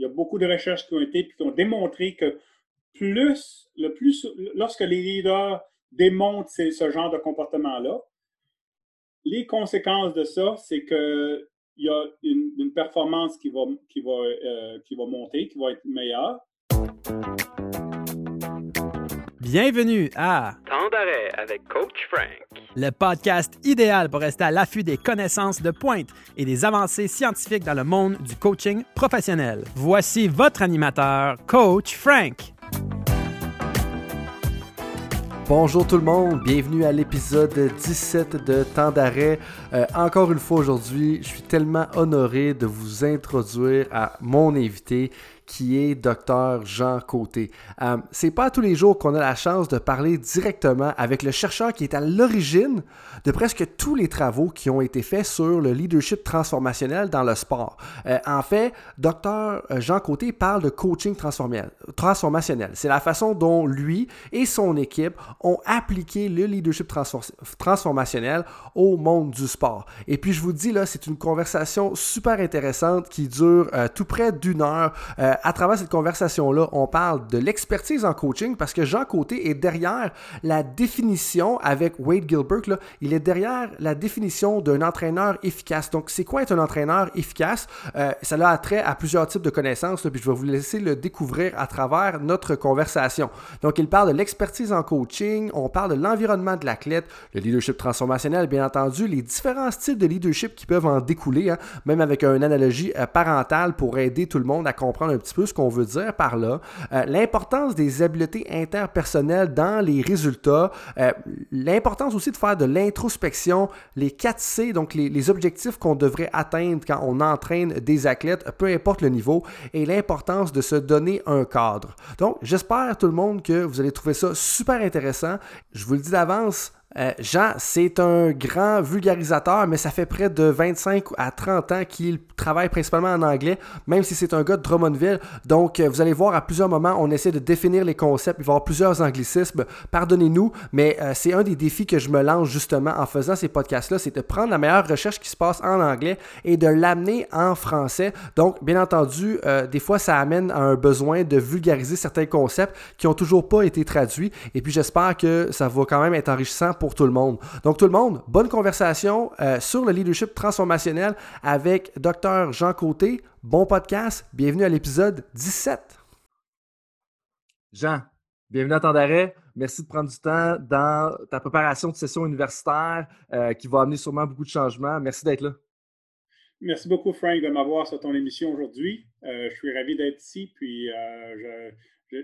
il y a beaucoup de recherches qui ont été puis qui ont démontré que plus, le plus, lorsque les leaders démontrent ce genre de comportement-là, les conséquences de ça, c'est qu'il y a une, performance qui va, qui, va, euh, qui va monter, qui va être meilleure. Bienvenue à Temps d'arrêt avec Coach Frank, le podcast idéal pour rester à l'affût des connaissances de pointe et des avancées scientifiques dans le monde du coaching professionnel. Voici votre animateur, Coach Frank. Bonjour tout le monde, bienvenue à l'épisode 17 de Temps d'arrêt. Euh, encore une fois aujourd'hui, je suis tellement honoré de vous introduire à mon invité qui est Dr Jean Côté. Euh, c'est pas tous les jours qu'on a la chance de parler directement avec le chercheur qui est à l'origine de presque tous les travaux qui ont été faits sur le leadership transformationnel dans le sport. Euh, en fait, Dr Jean Côté parle de coaching transformationnel. C'est la façon dont lui et son équipe ont appliqué le leadership transformationnel au monde du sport. Et puis je vous dis là, c'est une conversation super intéressante qui dure euh, tout près d'une heure. Euh, à travers cette conversation-là, on parle de l'expertise en coaching parce que Jean Côté est derrière la définition avec Wade Gilbert. Il est derrière la définition d'un entraîneur efficace. Donc, c'est quoi être un entraîneur efficace? Euh, ça a trait à plusieurs types de connaissances, puis je vais vous laisser le découvrir à travers notre conversation. Donc, il parle de l'expertise en coaching, on parle de l'environnement de l'athlète, le leadership transformationnel, bien entendu, les différents styles de leadership qui peuvent en découler, hein, même avec une analogie euh, parentale pour aider tout le monde à comprendre un petit peu ce qu'on veut dire par là, euh, l'importance des habiletés interpersonnelles dans les résultats, euh, l'importance aussi de faire de l'introspection, les 4 C, donc les objectifs qu'on devrait atteindre quand on entraîne des athlètes, peu importe le niveau, et l'importance de se donner un cadre. Donc, j'espère tout le monde que vous allez trouver ça super intéressant. Je vous le dis d'avance, euh, Jean, c'est un grand vulgarisateur, mais ça fait près de 25 à 30 ans qu'il travaille principalement en anglais, même si c'est un gars de Drummondville. Donc, euh, vous allez voir, à plusieurs moments, on essaie de définir les concepts. Il va y avoir plusieurs anglicismes. Pardonnez-nous, mais euh, c'est un des défis que je me lance justement en faisant ces podcasts-là, c'est de prendre la meilleure recherche qui se passe en anglais et de l'amener en français. Donc, bien entendu, des fois, ça amène à un besoin de vulgariser certains concepts qui n'ont toujours pas été traduits. Et puis, j'espère que ça va quand même être enrichissant pour tout le monde. Donc tout le monde, bonne conversation euh, sur le leadership transformationnel avec Dr Jean Côté. Bon podcast, bienvenue à l'épisode 17. Jean, bienvenue à temps d'arrêt. Merci de prendre du temps dans ta préparation de session universitaire euh, qui va amener sûrement beaucoup de changements. Merci d'être là. Merci beaucoup, Frank, de m'avoir sur ton émission aujourd'hui. Euh, je suis ravi d'être ici, puis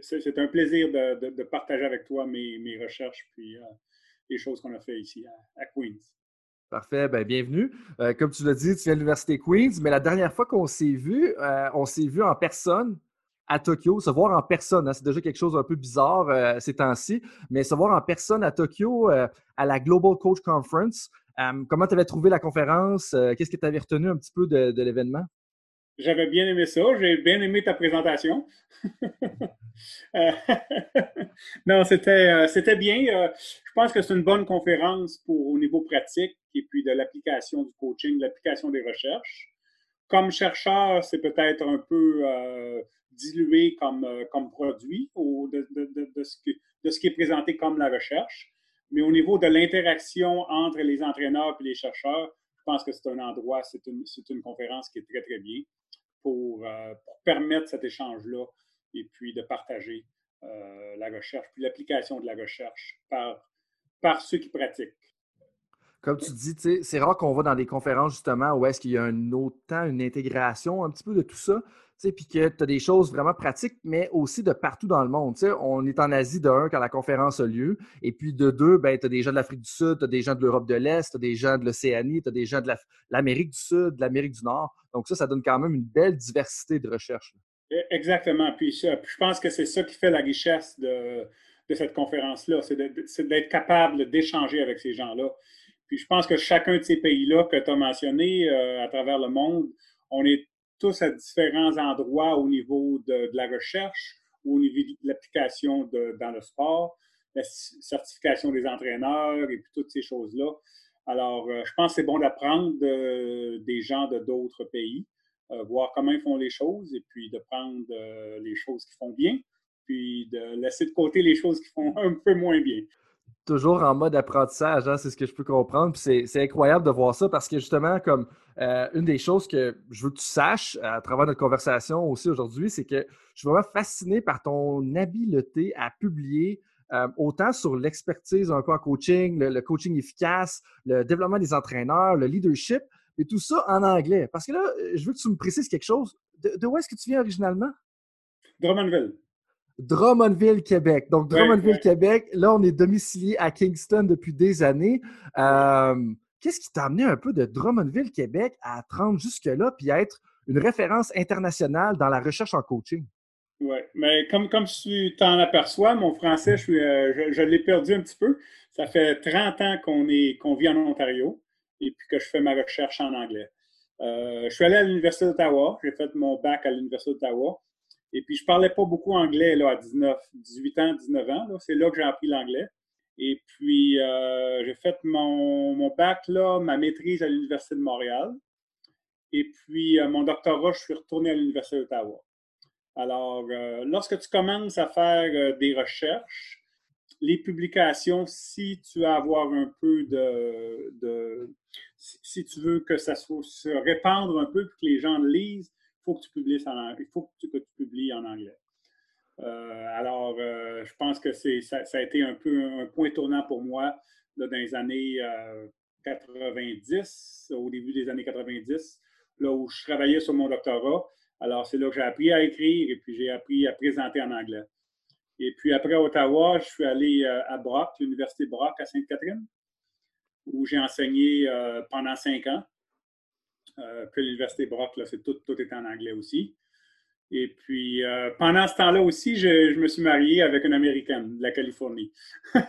c'est un plaisir de, partager avec toi mes, mes recherches, puis les choses qu'on a fait ici à, Queens. Parfait, ben, bienvenue. Euh, comme tu l'as dit, tu viens de l'Université Queens, mais la dernière fois qu'on s'est vu, euh, on s'est vu en personne à Tokyo. Se voir en personne, hein, c'est déjà quelque chose d'un peu bizarre euh, ces temps-ci, mais se voir en personne à Tokyo à la Global Coach Conference. comment tu avais trouvé la conférence? Qu'est-ce que tu avais retenu un petit peu de l'événement? J'avais bien aimé ça. J'ai bien aimé ta présentation. Euh, non, c'était, euh, bien. Euh, je pense que c'est une bonne conférence pour au niveau pratique et puis de l'application du coaching, de l'application des recherches. Comme chercheur, c'est peut-être un peu dilué comme, comme produit de, ce qui est présenté comme la recherche. Mais au niveau de l'interaction entre les entraîneurs et les chercheurs, pense que c'est un endroit, c'est une, une conférence qui est très, très bien. Euh, pour, permettre cet échange-là et puis de partager euh, la recherche, puis l'application de la recherche par, par ceux qui pratiquent. Comme tu dis, c'est rare qu'on va dans des conférences justement où est-ce qu'il y a un autant une intégration un petit peu de tout ça puis que tu as des choses vraiment pratiques, mais aussi de partout dans le monde. on est en Asie de un quand la conférence a lieu, et puis de deux, ben, tu as des gens de l'Afrique du Sud, tu as des gens de l'Europe de l'Est, tu as des gens de l'Océanie, tu as des gens de l'Amérique du Sud, de l'Amérique du Nord. Donc ça, ça donne quand même une belle diversité de recherche. E, exactement. Puis, je pense que c'est ça qui fait la richesse de, cette conférence-là, c'est d'être capable d'échanger avec ces gens-là. Puis je pense que chacun de ces pays-là que tu as mentionné euh, à travers le monde, on est tous à différents endroits au niveau de, la recherche, au niveau de l'application dans le sport, la certification des entraîneurs et puis toutes ces choses-là. Alors, euh, je pense que c'est bon d'apprendre des gens de d'autres pays. voir comment ils font les choses et puis de prendre les choses qui font bien, puis de laisser de côté les choses qui font un peu moins bien toujours en mode apprentissage, hein, c'est ce que je peux comprendre. C'est incroyable de voir ça parce que justement, comme euh, une des choses que je veux que tu saches à travers notre conversation aussi aujourd'hui, c'est que je suis vraiment fasciné par ton habileté à publier euh, autant sur l'expertise un en coaching, le, coaching efficace, le développement des entraîneurs, le leadership, et tout ça en anglais. Parce que là, je veux que tu me précises quelque chose. De, de où est-ce que tu viens originalement? Drummondville. Drummondville, Québec. Donc, Drummondville, Québec, là, on est domicilié à Kingston depuis des années. Euh, qu'est-ce qui t'a amené un peu de Drummondville, Québec à te rendre jusque-là puis à être une référence internationale dans la recherche en coaching? Oui, mais comme, comme tu t'en aperçois, mon français, je, euh, je, l'ai perdu un petit peu. Ça fait 30 ans qu'on qu'on vit en Ontario et puis que je fais ma recherche en anglais. Euh, je suis allé à l'Université d'Ottawa. J'ai fait mon bac à l'Université d'Ottawa. Et puis, je ne parlais pas beaucoup anglais là, à 19, 18 ans, 19 ans. C'est là que j'ai appris l'anglais. Et puis, euh, j'ai fait mon, bac, là, ma maîtrise à l'Université de Montréal. Et puis, euh, mon doctorat, je suis retourné à l'Université d'Ottawa. Alors, euh, lorsque tu commences à faire des recherches, les publications, si tu veux avoir un peu de, si tu veux que ça se répandre un peu, que les gens lisent, Il faut que tu, publies en anglais. Euh, alors, euh, je pense que c'est, ça, a été un peu un point tournant pour moi dans les années 90, euh, au début des années 90, là où je travaillais sur mon doctorat. Alors, c'est là que j'ai appris à écrire et puis j'ai appris à présenter en anglais. Et puis après Ottawa, je suis allé à Brock, l'Université Brock à Sainte-Catherine, où j'ai enseigné pendant cinq ans. Euh, puis l'Université Brock, là, c'est tout, tout est en anglais aussi. Et puis, euh, pendant ce temps-là aussi, je, me suis marié avec une Américaine de la Californie.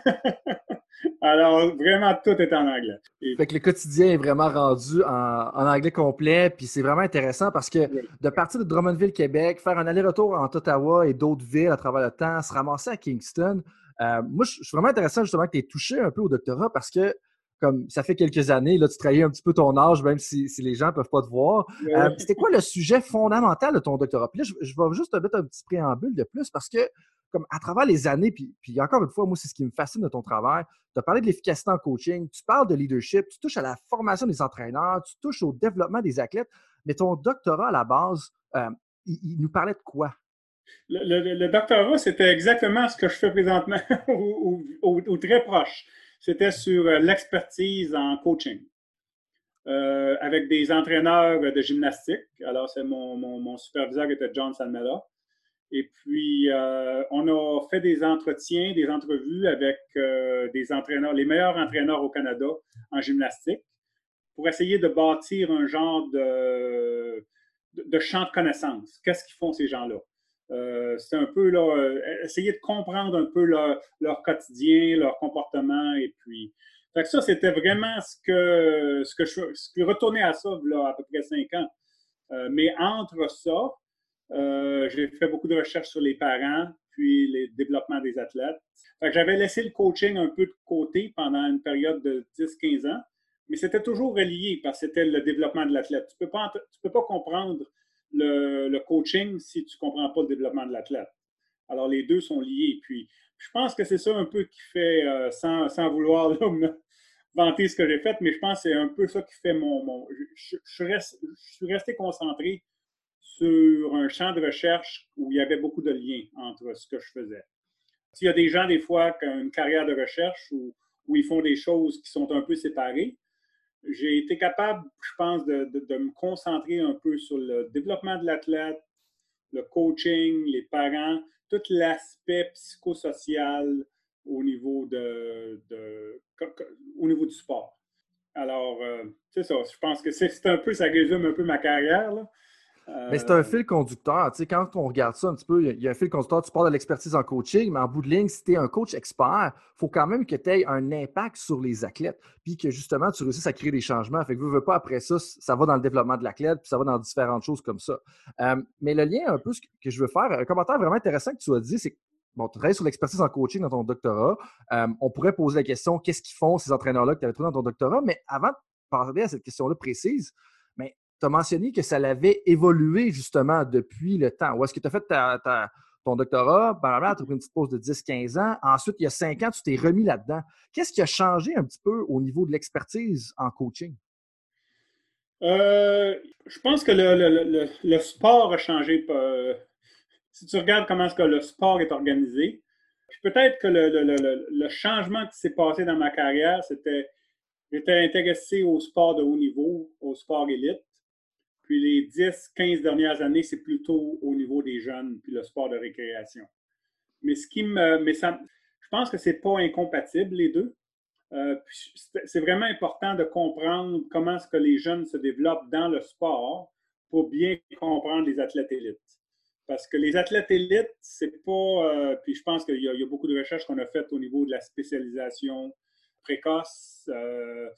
Alors, vraiment, tout est en anglais. Fait que le quotidien est vraiment rendu en, anglais complet, puis c'est vraiment intéressant parce que de partir de Drummondville, Québec, faire un aller-retour entre Ottawa et d'autres villes à travers le temps, se ramasser à Kingston, euh, moi, je suis vraiment intéressant justement que tu aies touché un peu au doctorat parce que comme ça fait quelques années, là, tu trahis un petit peu ton âge, même si, les gens ne peuvent pas te voir. Euh, c'était quoi le sujet fondamental de ton doctorat? Puis là, je, vais juste te mettre un petit préambule de plus parce que, comme à travers les années, puis, puis encore une fois, moi, c'est ce qui me fascine de ton travail. Tu as parlé de l'efficacité en coaching, tu parles de leadership, tu touches à la formation des entraîneurs, tu touches au développement des athlètes, mais ton doctorat à la base, euh, il, nous parlait de quoi? Le, doctorat, c'était exactement ce que je fais présentement, ou très proche c'était sur euh, l'expertise en coaching. Euh, avec des entraîneurs de gymnastique. Alors, c'est mon, mon, superviseur qui était John Salmela. Et puis, euh, on a fait des entretiens, des entrevues avec des entraîneurs, les meilleurs entraîneurs au Canada en gymnastique, pour essayer de bâtir un genre de, de champ de connaissances. Qu'est-ce qu'ils font ces gens-là? Euh, c'est un peu là, euh, essayer de comprendre un peu leur, quotidien, leur comportement. Et puis, fait ça, c'était vraiment ce que, ce que je ce que retourner à ça, là, à peu près cinq ans. Euh, mais entre ça, j'ai fait beaucoup de recherches sur les parents, puis les développements des athlètes. j'avais laissé le coaching un peu de côté pendant une période de 10-15 ans, mais c'était toujours relié parce que c'était le développement de l'athlète. Tu ne peux, peux pas comprendre le, coaching si tu ne comprends pas le développement de l'athlète. Alors, les deux sont liés. Puis, je pense que c'est ça un peu qui fait, euh, sans, sans, vouloir vanter ce que j'ai fait, mais je pense que c'est un peu ça qui fait mon. je, je, suis resté concentré sur un champ de recherche où il y avait beaucoup de liens entre ce que je faisais. S'il y a des gens, des fois, qui ont une carrière de recherche où ils font des choses qui sont un peu séparées, j'ai été capable, je pense, de, me concentrer un peu sur le développement de l'athlète, le coaching, les parents, tout l'aspect psychosocial au niveau, de, au niveau du sport. Alors, euh, c'est ça. Je pense que c'est un peu, ça résume un peu ma carrière. Là. Mais c'est un fil conducteur. Tu sais, quand on regarde ça un petit peu, il y a un fil conducteur. Tu parles de l'expertise en coaching, mais en bout de ligne, si tu es un coach expert, il faut quand même que tu aies un impact sur les athlètes. Puis que justement, tu réussisses à créer des changements. Fait que veux, veux pas, après ça, ça va dans le développement de l'athlète, puis ça va dans différentes choses comme ça. Euh, mais le lien un peu que je veux faire, un commentaire vraiment intéressant que tu as dit, c'est que bon, tu travailles sur l'expertise en coaching dans ton doctorat. Euh, on pourrait poser la question qu'est-ce qu'ils font ces entraîneurs-là que tu avais trouvés dans ton doctorat? Mais avant de parler à cette question-là précise, tu as mentionné que ça l'avait évolué justement depuis le temps. Où est-ce que tu as fait ton doctorat, tu as pris une petite pause de 10-15 ans. Ensuite, il y a 5 ans, tu t'es remis là-dedans. Qu'est-ce qui a changé un petit peu au niveau de l'expertise en coaching? Euh, je pense que le, sport a changé. Euh, si tu regardes comment est-ce que le sport est organisé, peut-être que le, changement qui s'est passé dans ma carrière, c'était j'étais intéressé au sport de haut niveau, au sport élite. Puis les 10, 15 dernières années, c'est plutôt au niveau des jeunes, puis le sport de récréation. Mais ce qui me. Mais ça, je pense que c'est pas incompatible, les deux. Euh, c'est vraiment important de comprendre comment est-ce que les jeunes se développent dans le sport pour bien comprendre les athlètes élites. Parce que les athlètes élites, c'est pas. Euh, puis je pense qu'il y, a beaucoup de recherches qu'on a faites au niveau de la spécialisation précoce, euh,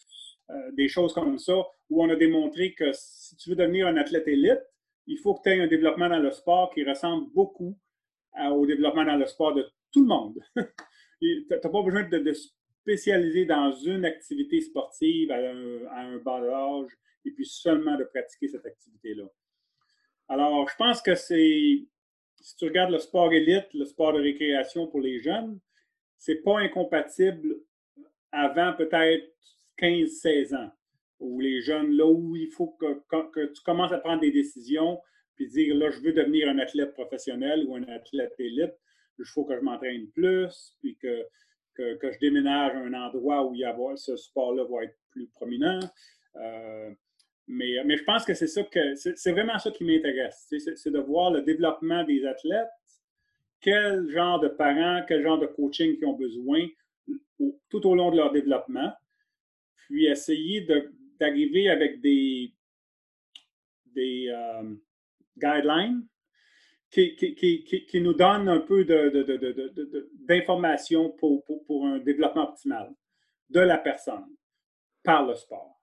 des choses comme ça, où on a démontré que si tu veux devenir un athlète élite, il faut que tu aies un développement dans le sport qui ressemble beaucoup au développement dans le sport de tout le monde. tu n'as pas besoin de, de, spécialiser dans une activité sportive à un, bas âge et puis seulement de pratiquer cette activité-là. Alors, je pense que c'est, si tu regardes le sport élite, le sport de récréation pour les jeunes, c'est pas incompatible avant peut-être 15-16 ans, où les jeunes, là où il faut que, tu commences à prendre des décisions, puis dire, là, je veux devenir un athlète professionnel ou un athlète élite, il faut que je m'entraîne plus, puis que que, je déménage à un endroit où il y avoir, ce sport-là va être plus prominent. Euh, mais, mais je pense que c'est ça que c'est vraiment ça qui m'intéresse. C'est de voir le développement des athlètes, quel genre de parents, quel genre de coaching qu'ils ont besoin tout au long de leur développement, puis essayer d'arriver avec des, des euh, guidelines qui, nous donne un peu d'informations pour, pour, un développement optimal de la personne par le sport.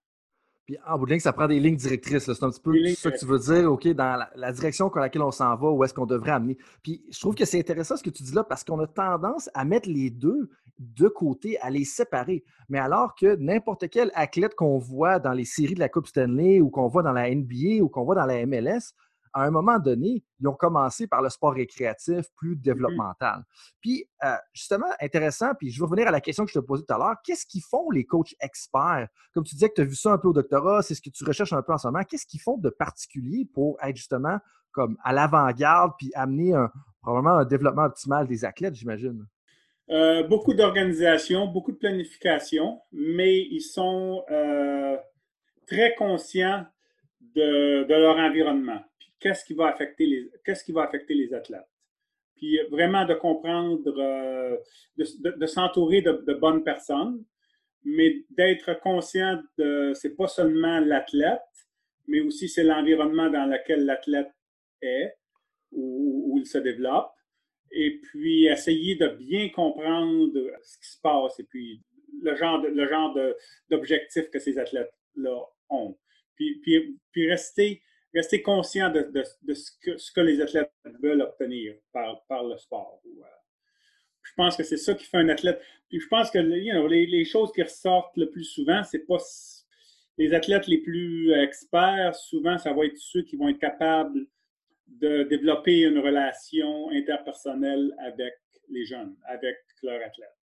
Puis en bout de ligne, ça prend des lignes directrices. C'est un petit peu ça que tu veux dire, OK, dans la, direction dans laquelle on s'en va, où est-ce qu'on devrait amener. Puis je trouve que c'est intéressant ce que tu dis là parce qu'on a tendance à mettre les deux de côté, à les séparer. Mais alors que n'importe quel athlète qu'on voit dans les séries de la Coupe Stanley ou qu'on voit dans la NBA ou qu'on voit dans la MLS, à un moment donné, ils ont commencé par le sport récréatif plus mmh développemental. Puis, euh, justement, intéressant, puis je vais revenir à la question que je te posais tout à l'heure. Qu'est-ce qu'ils font les coachs experts? Comme tu disais que tu as vu ça un peu au doctorat, c'est ce que tu recherches un peu en ce moment. Qu'est-ce qu'ils font de particulier pour être justement comme à l'avant-garde puis amener un, probablement un développement optimal des athlètes, j'imagine? Euh, beaucoup d'organisation, beaucoup de planification, mais ils sont euh, très conscients de, leur environnement qu'est-ce qui va affecter les, qu'est-ce qui va affecter les athlètes? Puis vraiment de comprendre, euh, de, s'entourer de, bonnes personnes, mais d'être conscient de, c'est pas seulement l'athlète, mais aussi c'est l'environnement dans lequel l'athlète est, où, où, il se développe, et puis essayer de bien comprendre ce qui se passe et puis le genre, de, le genre d'objectifs que ces athlètes-là ont. Puis, puis, puis rester rester conscient de, ce, que, les athlètes veulent obtenir par, le sport. Euh, je pense que c'est ça qui fait un athlète. Je pense que les, choses qui ressortent le plus souvent, c'est pas les athlètes les plus experts, souvent, ça va être ceux qui vont être capables de développer une relation interpersonnelle avec les jeunes, avec leur athlète,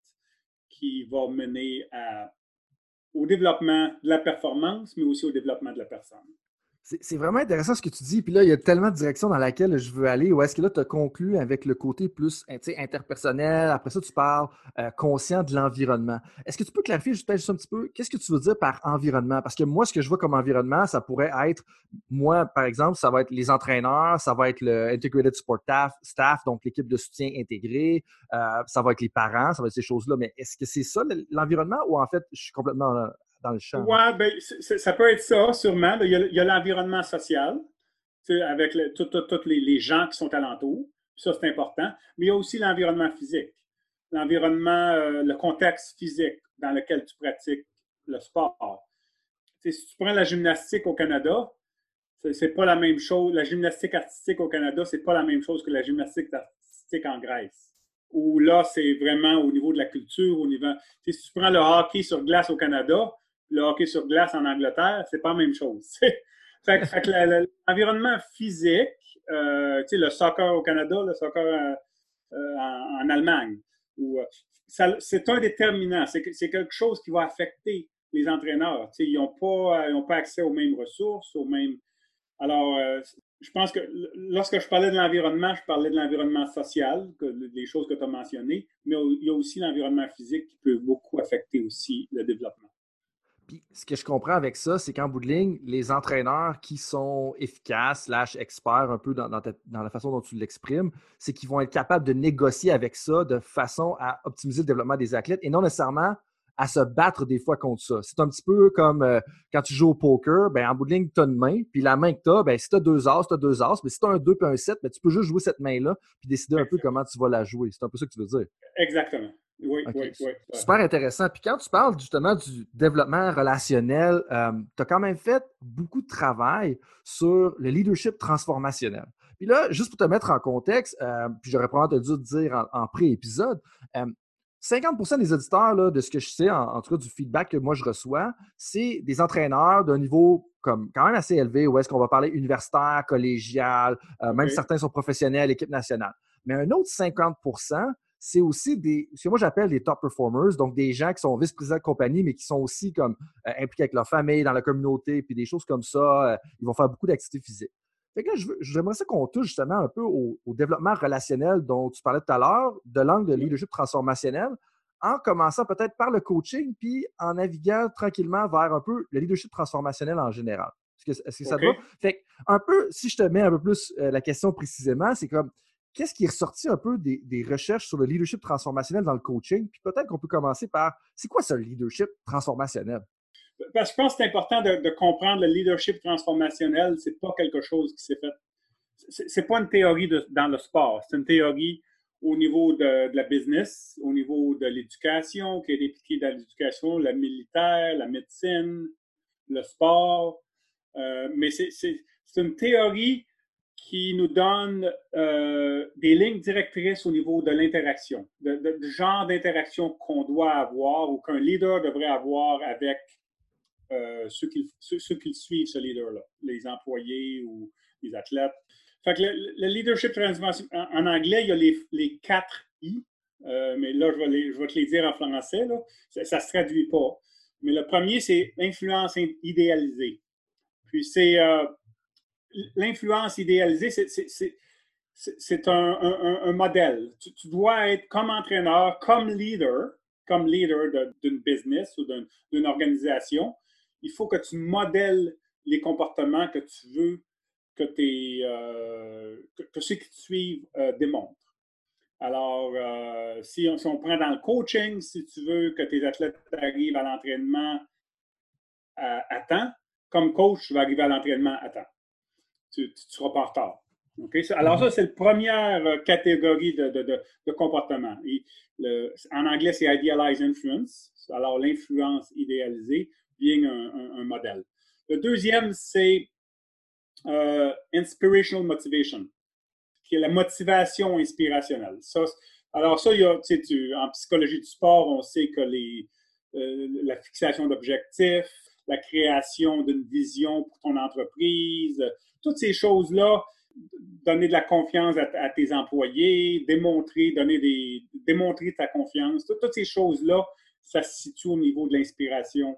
qui va mener au développement de la performance, mais aussi au développement de la personne. C'est vraiment intéressant ce que tu dis. Puis là, il y a tellement de directions dans laquelle je veux aller. Ou est-ce que là, tu as conclu avec le côté plus interpersonnel? Après ça, tu parles euh, conscient de l'environnement. Est-ce que tu peux clarifier juste, un petit peu, qu'est-ce que tu veux dire par environnement? Parce que moi, ce que je vois comme environnement, ça pourrait être, moi, par exemple, ça va être les entraîneurs, ça va être le Integrated Support Staff, donc l'équipe de soutien intégrée, euh, ça va être les parents, ça va être ces choses-là. Mais est-ce que c'est ça l'environnement ou en fait, je suis complètement dans le champ. Oui, ben, ça peut être ça, sûrement. Il y a l'environnement social, avec tous les, gens qui sont alentour. Ça, c'est important. Mais il y a aussi l'environnement physique. L'environnement, euh, le contexte physique dans lequel tu pratiques le sport. si tu prends la gymnastique au Canada, c'est pas la même chose. La gymnastique artistique au Canada, c'est pas la même chose que la gymnastique artistique en Grèce. Où là, c'est vraiment au niveau de la culture, au niveau. Si tu prends le hockey sur glace au Canada, le hockey sur glace en Angleterre, c'est pas la même chose. l'environnement physique, euh, le soccer au Canada, le soccer euh, euh, en, Allemagne, c'est un déterminant. C'est quelque chose qui va affecter les entraîneurs. Ils n'ont pas, pas accès aux mêmes ressources, aux mêmes. Alors, je pense que lorsque je parlais de l'environnement, je parlais de l'environnement social, que, des choses que tu as mentionnées, mais il y a aussi l'environnement physique qui peut beaucoup affecter aussi le développement. Puis ce que je comprends avec ça, c'est qu'en bout de ligne, les entraîneurs qui sont efficaces, slash experts un peu dans, la façon dont tu l'exprimes, c'est qu'ils vont être capables de négocier avec ça de façon à optimiser le développement des athlètes et non nécessairement à se battre des fois contre ça. C'est un petit peu comme euh, quand tu joues au poker, ben, en bout de ligne, tu as une main, puis la main que tu as, ben, si tu as deux as, tu as deux as, mais si tu as un 2 puis un 7, ben, tu peux juste jouer cette main-là, puis décider un peu comment tu vas la jouer. C'est un peu ça que tu veux dire. Exactement. Oui, oui, oui. Super intéressant. Puis quand tu parles justement du développement relationnel, euh, tu as quand même fait beaucoup de travail sur le leadership transformationnel. Puis là, juste pour te mettre en contexte, euh, puis j'aurais probablement dû te dire en, pré-épisode, 50% des auditeurs, là, de ce que je sais, en, tout cas du feedback que moi je reçois, c'est des entraîneurs d'un niveau comme quand même assez élevé, où est-ce qu'on va parler universitaire, collégial, euh, même certains sont professionnels, équipe nationale. Mais un autre 50 c'est aussi des, ce que moi j'appelle des top performers, donc des gens qui sont vice-présidents de compagnie, mais qui sont aussi comme euh, impliqués avec leur famille, dans la communauté, puis des choses comme ça. Euh, ils vont faire beaucoup d'activités physiques. Fait que là, j'aimerais ça qu'on touche justement un peu au, développement relationnel dont tu parlais tout à l'heure, de l'angle de leadership transformationnel, en commençant peut-être par le coaching, puis en naviguant tranquillement vers un peu le leadership transformationnel en général. Est-ce que, ça te va? Fait que, un peu, si je te mets un peu plus euh, la question précisément, c'est comme qu'est-ce qui est ressorti un peu des, recherches sur le leadership transformationnel dans le coaching? Puis peut-être qu'on peut commencer par c'est quoi ce leadership transformationnel? Parce que je pense que c'est important de, comprendre le leadership transformationnel. C'est pas quelque chose qui s'est fait. C'est pas une théorie dans le sport. C'est une théorie au niveau de, la business, au niveau de l'éducation, qui est impliquée dans l'éducation, la militaire, la médecine, le sport. Euh, mais c'est une théorie qui nous donne euh, des lignes directrices au niveau de l'interaction, du genre d'interaction qu'on doit avoir ou qu'un leader devrait avoir avec euh, ceux, qui, suivent ce leader-là, les employés ou les athlètes. Fait que le, leadership transformation, en, anglais, il y a les, quatre I, euh, mais là, je vais, te les dire en français. Ça ne se traduit pas. Mais le premier, c'est influence idéalisée. Puis c'est l'influence idéalisée, c'est un, un, modèle. Tu, dois être comme entraîneur, comme leader, comme leader d'une business ou d'une organisation il faut que tu modèles les comportements que tu veux que, euh, que, ceux qui te suivent euh, démontrent. Alors, euh, si, on, prend dans le coaching, si tu veux que tes athlètes arrivent à l'entraînement à, temps, comme coach, tu vas arriver à l'entraînement à temps. Tu seras pas en retard. Alors, ça, c'est la première catégorie de, comportement. en anglais, c'est Idealized Influence. Alors, l'influence idéalisée bien un, modèle. Le deuxième, c'est euh, Inspirational Motivation, qui est la motivation inspirationnelle. alors ça, il y a, en psychologie du sport, on sait que les, euh, la fixation d'objectifs, la création d'une vision pour ton entreprise, toutes ces choses-là, donner de la confiance à, tes employés, démontrer, donner ta confiance, toutes ces choses-là, ça se situe au niveau de l'inspiration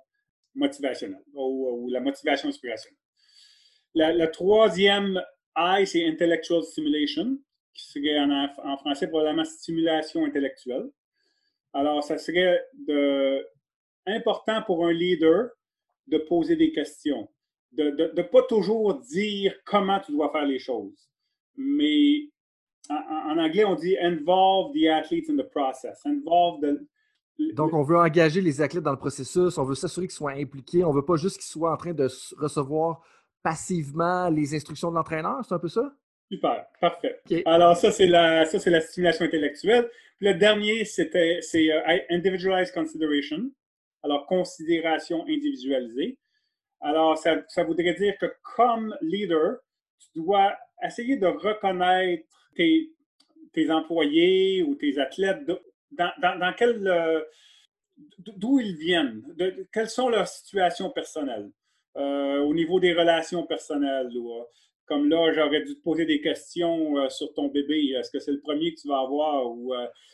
motivationnelle ou, la motivation inspirationnelle. La, troisième I, c'est intellectual stimulation, qui serait en, français probablement stimulation intellectuelle. Alors, ça serait important pour un leader de poser des questions, de ne pas toujours dire comment tu dois faire les choses, mais en, en, anglais, on dit involve the athletes in the process, involve the, donc, on veut engager les athlètes dans le processus, on veut s'assurer qu'ils soient impliqués, on ne veut pas juste qu'ils soient en train de recevoir passivement les instructions de l'entraîneur, c'est un peu ça? Super, parfait. Alors, ça, c'est la, ça, c'est la stimulation intellectuelle. le dernier, c'était, c'est euh, individualized consideration. Alors, considération individualisée. Alors, ça, voudrait dire que comme leader, tu dois essayer de reconnaître tes, employés ou tes athlètes dans, quel. Euh, d'où ils viennent, quelles sont leurs situations personnelles. euh, au niveau des relations personnelles. comme là, j'aurais dû te poser des questions sur ton bébé. Est-ce que c'est le premier que tu vas avoir?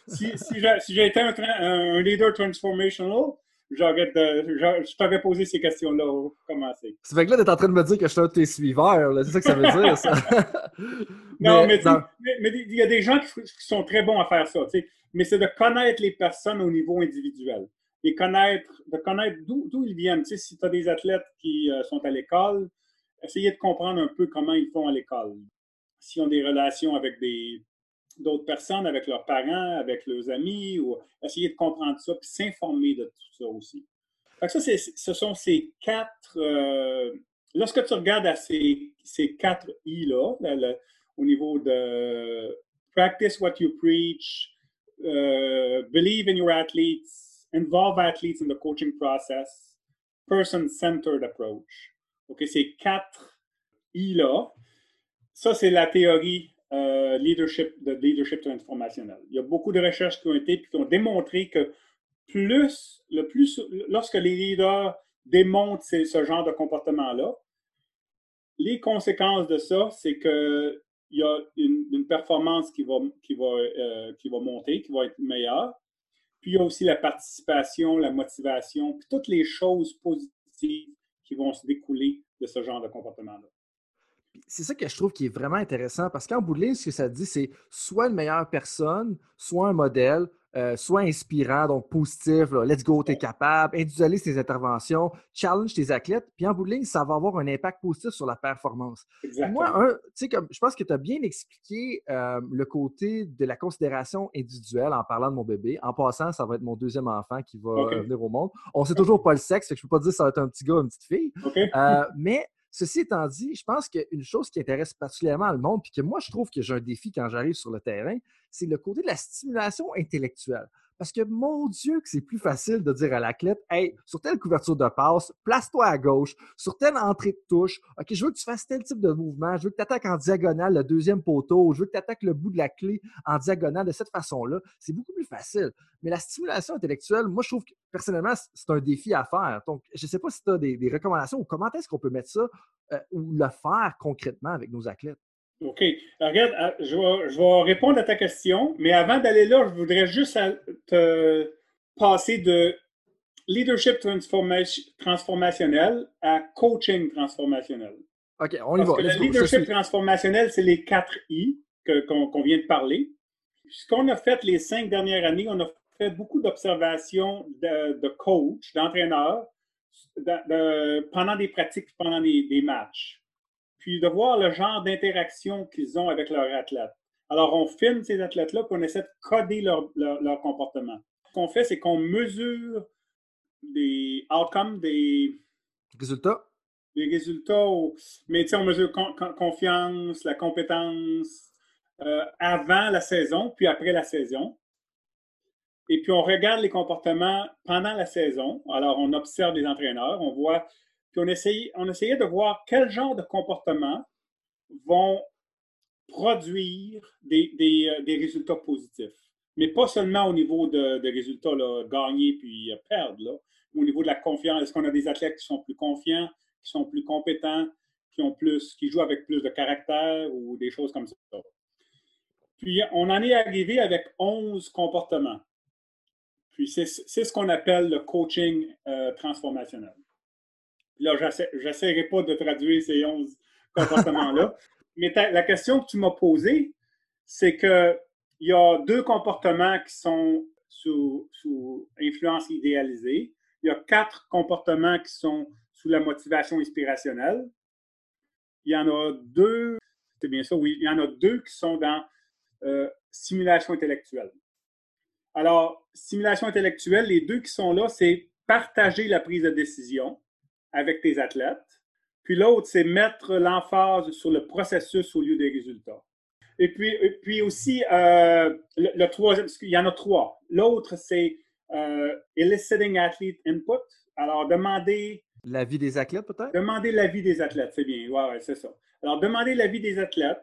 Si, si été un, leader transformational, j'aurais je t'aurais posé ces questions-là. Comment c'est? Ça fait que là, tu es en train de me dire que je suis un de tes suiveurs. C'est ça que ça veut dire, ça. non, mais, il y a des gens qui, sont très bons à faire ça. Mais c'est de connaître les personnes au niveau individuel et connaître, de connaître d'où ils viennent. Si tu as des athlètes qui euh, sont à l'école, essayer de comprendre un peu comment ils font à l'école. S'ils ont des relations avec des d'autres personnes, avec leurs parents, avec leurs amis, ou essayer de comprendre ça, puis s'informer de tout ça aussi. Fait ça, ce sont ces quatre. Euh, lorsque tu regardes à ces, ces quatre I-là, au niveau de practice what you preach, uh, believe in your athletes, involve athletes in the coaching process, person-centered approach. OK, ces quatre I-là, ça, c'est la théorie euh, leadership, de leadership transformationnel. Il y a beaucoup de recherches qui ont été et qui ont démontré que plus, le plus, lorsque les leaders démontrent ce genre de comportement-là, les conséquences de ça, c'est qu'il y a une, performance qui va, qui, va, euh, qui va monter, qui va être meilleure, puis il y a aussi la participation, la motivation, puis toutes les choses positives qui vont se découler de ce genre de comportement-là. C'est ça que je trouve qui est vraiment intéressant parce qu'en bout de ligne, ce que ça dit, c'est soit une meilleure personne, soit un modèle, euh, soit inspirant, donc positif, let's go, t'es capable, individualise tes interventions, challenge tes athlètes, puis en bout de ligne, ça va avoir un impact positif sur la performance. Moi, comme, je pense que tu as bien expliqué euh, le côté de la considération individuelle en parlant de mon bébé. En passant, ça va être mon deuxième enfant qui va venir au monde. On sait toujours pas le sexe, je ne peux pas dire que ça va être un petit gars ou une petite fille. Euh, mais Ceci étant dit, je pense qu'une chose qui intéresse particulièrement le monde, puis que moi, je trouve que j'ai un défi quand j'arrive sur le terrain, c'est le côté de la stimulation intellectuelle. Parce que mon Dieu, que c'est plus facile de dire à l'athlète Hey, sur telle couverture de passe, place-toi à gauche, sur telle entrée de touche, OK, je veux que tu fasses tel type de mouvement, je veux que tu attaques en diagonale le deuxième poteau, je veux que tu attaques le bout de la clé en diagonale de cette façon-là. C'est beaucoup plus facile. Mais la stimulation intellectuelle, moi, je trouve que personnellement, c'est un défi à faire. Donc, je ne sais pas si tu as des, recommandations ou comment est-ce qu'on peut mettre ça euh, ou le faire concrètement avec nos athlètes. OK. regarde, ah, je vais, répondre à ta question, mais avant d'aller là, je voudrais juste te passer de leadership transformationnel à coaching transformationnel. OK, on y va. le leadership transformationnel, c'est les quatre I qu'on vient de parler. Ce qu'on a fait les cinq dernières années, on a fait beaucoup d'observations de, de coachs, d'entraîneurs, pendant des pratiques, pendant des matchs puis de voir le genre d'interaction qu'ils ont avec leurs athlètes. Alors, on filme ces athlètes-là, puis on essaie de coder leur, comportement. Ce qu'on fait, c'est qu'on mesure des outcomes, des résultats? Des résultats, mais tu sais, on mesure confiance, la compétence euh, avant la saison, puis après la saison. Et puis, on regarde les comportements pendant la saison. Alors, on observe les entraîneurs, on voit puis on essayait, de voir quel genre de comportements vont produire des, euh, des, résultats positifs. Mais pas seulement au niveau de, des résultats là, gagnés puis euh, perdre, là, au niveau de la confiance. Est-ce qu'on a des athlètes qui sont plus confiants, qui sont plus compétents, qui ont plus, qui jouent avec plus de caractère ou des choses comme ça? Puis on en est arrivé avec 11 comportements. Puis c'est ce qu'on appelle le coaching euh, transformationnel. Là, j'essaierai pas de traduire ces 11 comportements-là. Mais la question que tu m'as posée, c'est qu'il y a deux comportements qui sont sous, influence idéalisée. Il y a quatre comportements qui sont sous la motivation inspirationnelle. Il y en a deux, c'est bien ça, oui, il y en a deux qui sont dans euh, simulation intellectuelle. Alors, simulation intellectuelle, les deux qui sont là, c'est partager la prise de décision avec tes athlètes. Puis l'autre, c'est mettre l'emphase sur le processus au lieu des résultats. Et puis, puis aussi, euh, le, troisième, il y en a trois. L'autre, c'est euh, eliciting athlete input. Alors, demander. L'avis des athlètes, peut-être? Demander l'avis des athlètes, c'est bien. Oui, ouais, c'est ça. Alors, demander l'avis des athlètes,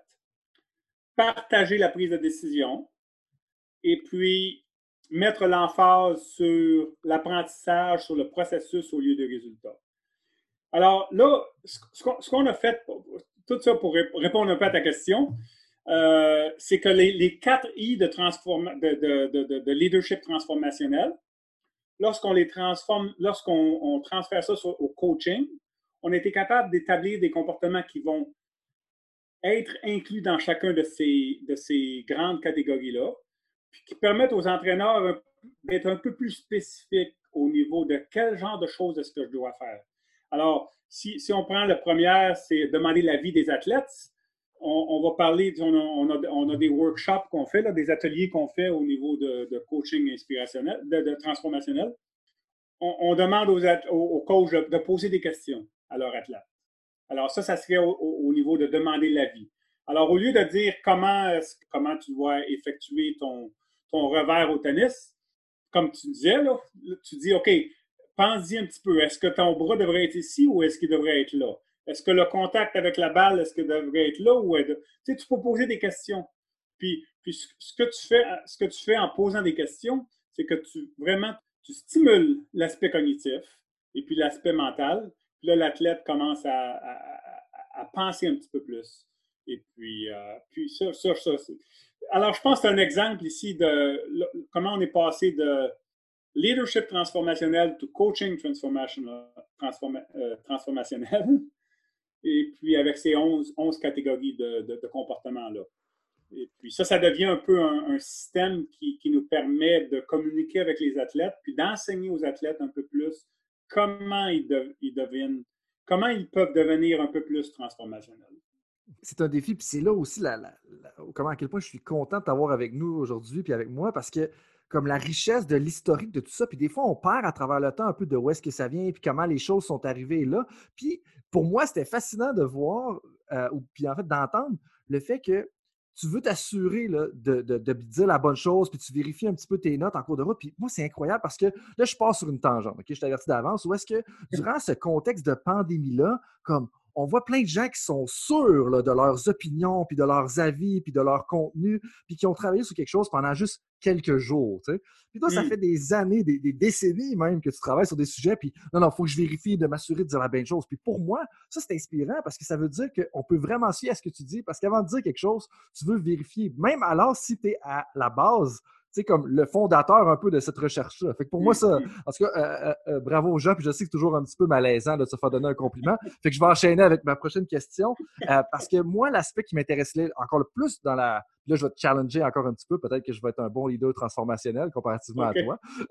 partager la prise de décision, et puis mettre l'emphase sur l'apprentissage, sur le processus au lieu des résultats. Alors là, ce qu'on a fait, tout ça pour répondre un peu à ta question, euh, c'est que les, quatre I de, de, leadership transformationnel, lorsqu'on les transforme, lorsqu'on transfère ça au coaching, on a été capable d'établir des comportements qui vont être inclus dans chacun de ces, de ces grandes catégories-là, puis qui permettent aux entraîneurs d'être un peu plus spécifiques au niveau de quel genre de choses est-ce que je dois faire. Alors, si, on prend la première, c'est demander l'avis des athlètes, on, va parler, on a, des workshops qu'on fait, des ateliers qu'on fait au niveau de, coaching inspirationnel, de, transformationnel. On, demande aux, coachs de, poser des questions à leurs athlètes. Alors ça, ça serait au, niveau de demander l'avis. Alors, au lieu de dire comment, comment tu dois effectuer ton revers au tennis, comme tu disais, tu dis, OK, pense-y un petit peu. Est-ce que ton bras devrait être ici ou est-ce qu'il devrait être là? Est-ce que le contact avec la balle, est-ce qu'il devrait être là ou est... Tu sais, tu peux poser des questions. Puis, puis ce, que tu fais, ce que tu fais en posant des questions, c'est que tu vraiment tu stimules l'aspect cognitif et puis l'aspect mental. Puis là, l'athlète commence à, penser un petit peu plus. Et puis, euh, puis ça, ça, ça. Alors, je pense que c'est un exemple ici de comment on est passé de leadership transformationnel to coaching transformationnel, euh, transformationnel. Et puis avec ces 11, 11 catégories de, de, comportements-là. Et puis ça, ça devient un peu un, système qui, nous permet de communiquer avec les athlètes, puis d'enseigner aux athlètes un peu plus comment ils, ils deviennent, comment ils peuvent devenir un peu plus transformationnels. C'est un défi, puis c'est là aussi la, comment, à quel point je suis content de t'avoir avec nous aujourd'hui, puis avec moi, parce que comme la richesse de l'historique de tout ça. Puis des fois, on perd à travers le temps un peu de où est-ce que ça vient, puis comment les choses sont arrivées là. Puis pour moi, c'était fascinant de voir, euh, ou puis en fait d'entendre le fait que tu veux t'assurer de, de, dire la bonne chose, puis tu vérifies un petit peu tes notes en cours de route. Puis moi, c'est incroyable parce que là, je pars sur une tangente, OK? Je t'avertis d'avance. Ou est-ce que durant ce contexte de pandémie-là, comme on voit plein de gens qui sont sûrs de leurs opinions, puis de leurs avis, puis de leur contenu, puis qui ont travaillé sur quelque chose pendant juste quelques jours. Puis toi, ça mm. fait des années, des, décennies même que tu travailles sur des sujets, puis non, non, il faut que je vérifie de m'assurer de dire la bonne chose. Puis pour moi, ça, c'est inspirant parce que ça veut dire qu'on peut vraiment suivre à ce que tu dis, parce qu'avant de dire quelque chose, tu veux vérifier, même alors si tu es à la base sais, comme le fondateur un peu de cette recherche-là. Fait que pour moi, ça, mm-hmm. en tout cas, euh, euh, euh, bravo aux gens, puis je sais que c'est toujours un petit peu malaisant de se faire donner un compliment. Fait que je vais enchaîner avec ma prochaine question, parce que moi, l'aspect qui m'intéressait encore le plus dans la... Là, je vais te challenger encore un petit peu. Peut-être que je vais être un bon leader transformationnel comparativement à toi.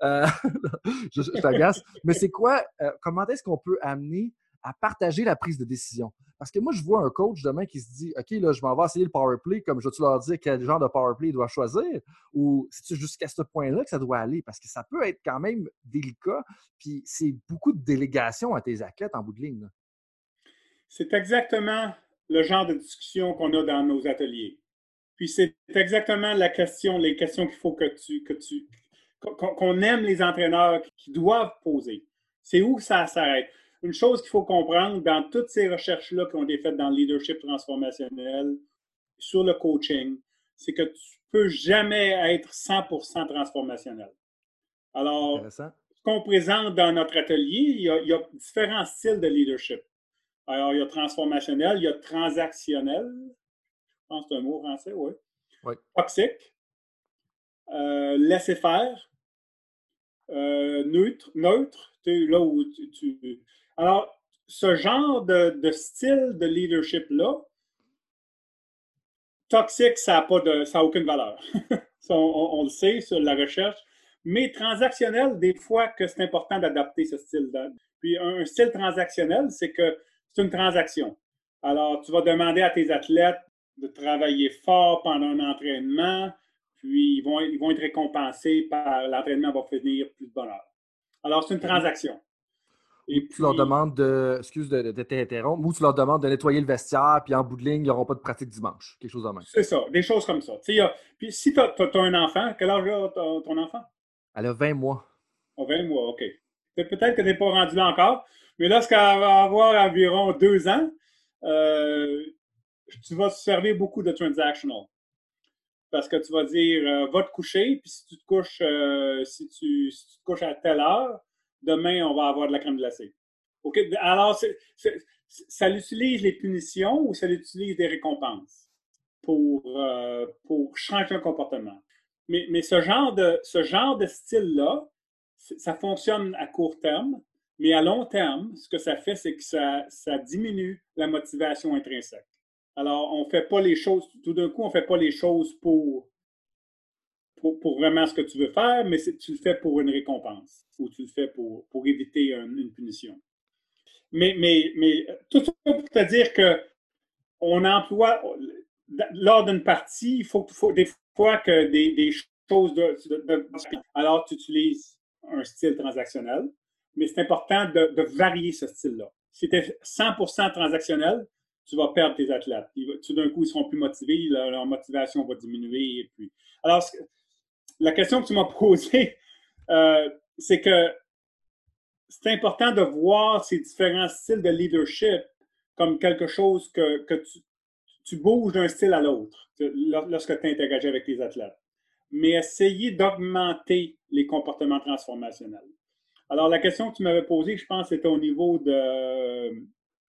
je, je t'agace. Mais c'est quoi, comment est-ce qu'on peut amener à partager la prise de décision. Parce que moi, je vois un coach demain qui se dit OK, là, je m'en vais essayer le power play, comme je vais-tu leur dire quel genre de power play il doit choisir? Ou c'est jusqu'à ce point-là que ça doit aller? Parce que ça peut être quand même délicat, puis c'est beaucoup de délégation à tes athlètes en bout de ligne. C'est exactement le genre de discussion qu'on a dans nos ateliers. Puis c'est exactement la question, les questions qu'il faut que tu, que tu, qu'on aime les entraîneurs qui doivent poser. C'est où ça s'arrête? Une chose qu'il faut comprendre dans toutes ces recherches-là qui ont été faites dans le leadership transformationnel, sur le coaching, c'est que tu ne peux jamais être 100% transformationnel. Alors, ce qu'on présente dans notre atelier, il y, a, différents styles de leadership. Alors, il y a transformationnel, il y a transactionnel. Je pense que c'est un mot français, oui. Toxique. Euh, laisser faire. Euh, neutre, neutre, là où tu, alors, ce genre de, style de leadership-là, toxique, ça n'a pas de, ça aucune valeur. on, le sait sur la recherche. Mais transactionnel, des fois que c'est important d'adapter ce style. -là. Puis un, style transactionnel, c'est que c'est une transaction. Alors, tu vas demander à tes athlètes de travailler fort pendant un entraînement, puis ils vont, ils vont être récompensés par l'entraînement va finir plus de bonheur. Alors, c'est une transaction. Et tu leur demandes de, excuse de, de t'interrompre, ou tu leur demandes de nettoyer le vestiaire, puis en bout de ligne, ils n'auront pas de pratique dimanche. Quelque chose de même. C'est ça, des choses comme ça. puis si tu as, un enfant, quel âge a ton enfant? Elle a 20 mois. 20 ah, mois, OK. Peut-être que tu n'es pas rendu là encore, mais lorsqu'elle va avoir environ deux ans, euh, tu vas te servir beaucoup de transactional. Parce que tu vas dire, euh, va te coucher, puis si tu te couches, euh, si, tu, si tu te couches à telle heure, demain, on va avoir de la crème glacée. OK? Alors, ça utilise les punitions ou ça utilise des récompenses pour, euh, pour changer un comportement? Mais, ce genre de, ce genre de style-là, ça fonctionne à court terme, mais à long terme, ce que ça fait, c'est que ça, ça diminue la motivation intrinsèque. Alors, on ne fait pas les choses, tout d'un coup, on ne fait pas les choses pour, pour, vraiment ce que tu veux faire, mais tu le fais pour une récompense ou tu le fais pour, pour éviter un- une punition. Mais, mais, mais tout ça pour te dire que on emploie, lors d'une partie, il faut, des fois que des, choses de, alors tu utilises un style transactionnel, mais c'est important de, varier ce style-là. Si tu es 100% transactionnel, tu vas perdre tes athlètes. Tout d'un coup, ils seront plus motivés, leur, leur motivation va diminuer. Et puis, alors, la question que tu m'as posée, euh, c'est que c'est important de voir ces différents styles de leadership comme quelque chose que, que tu, bouges d'un style à l'autre lorsque tu interagis avec les athlètes. Mais essayer d'augmenter les comportements transformationnels. Alors, la question que tu m'avais posée, je pense, c'était au niveau de.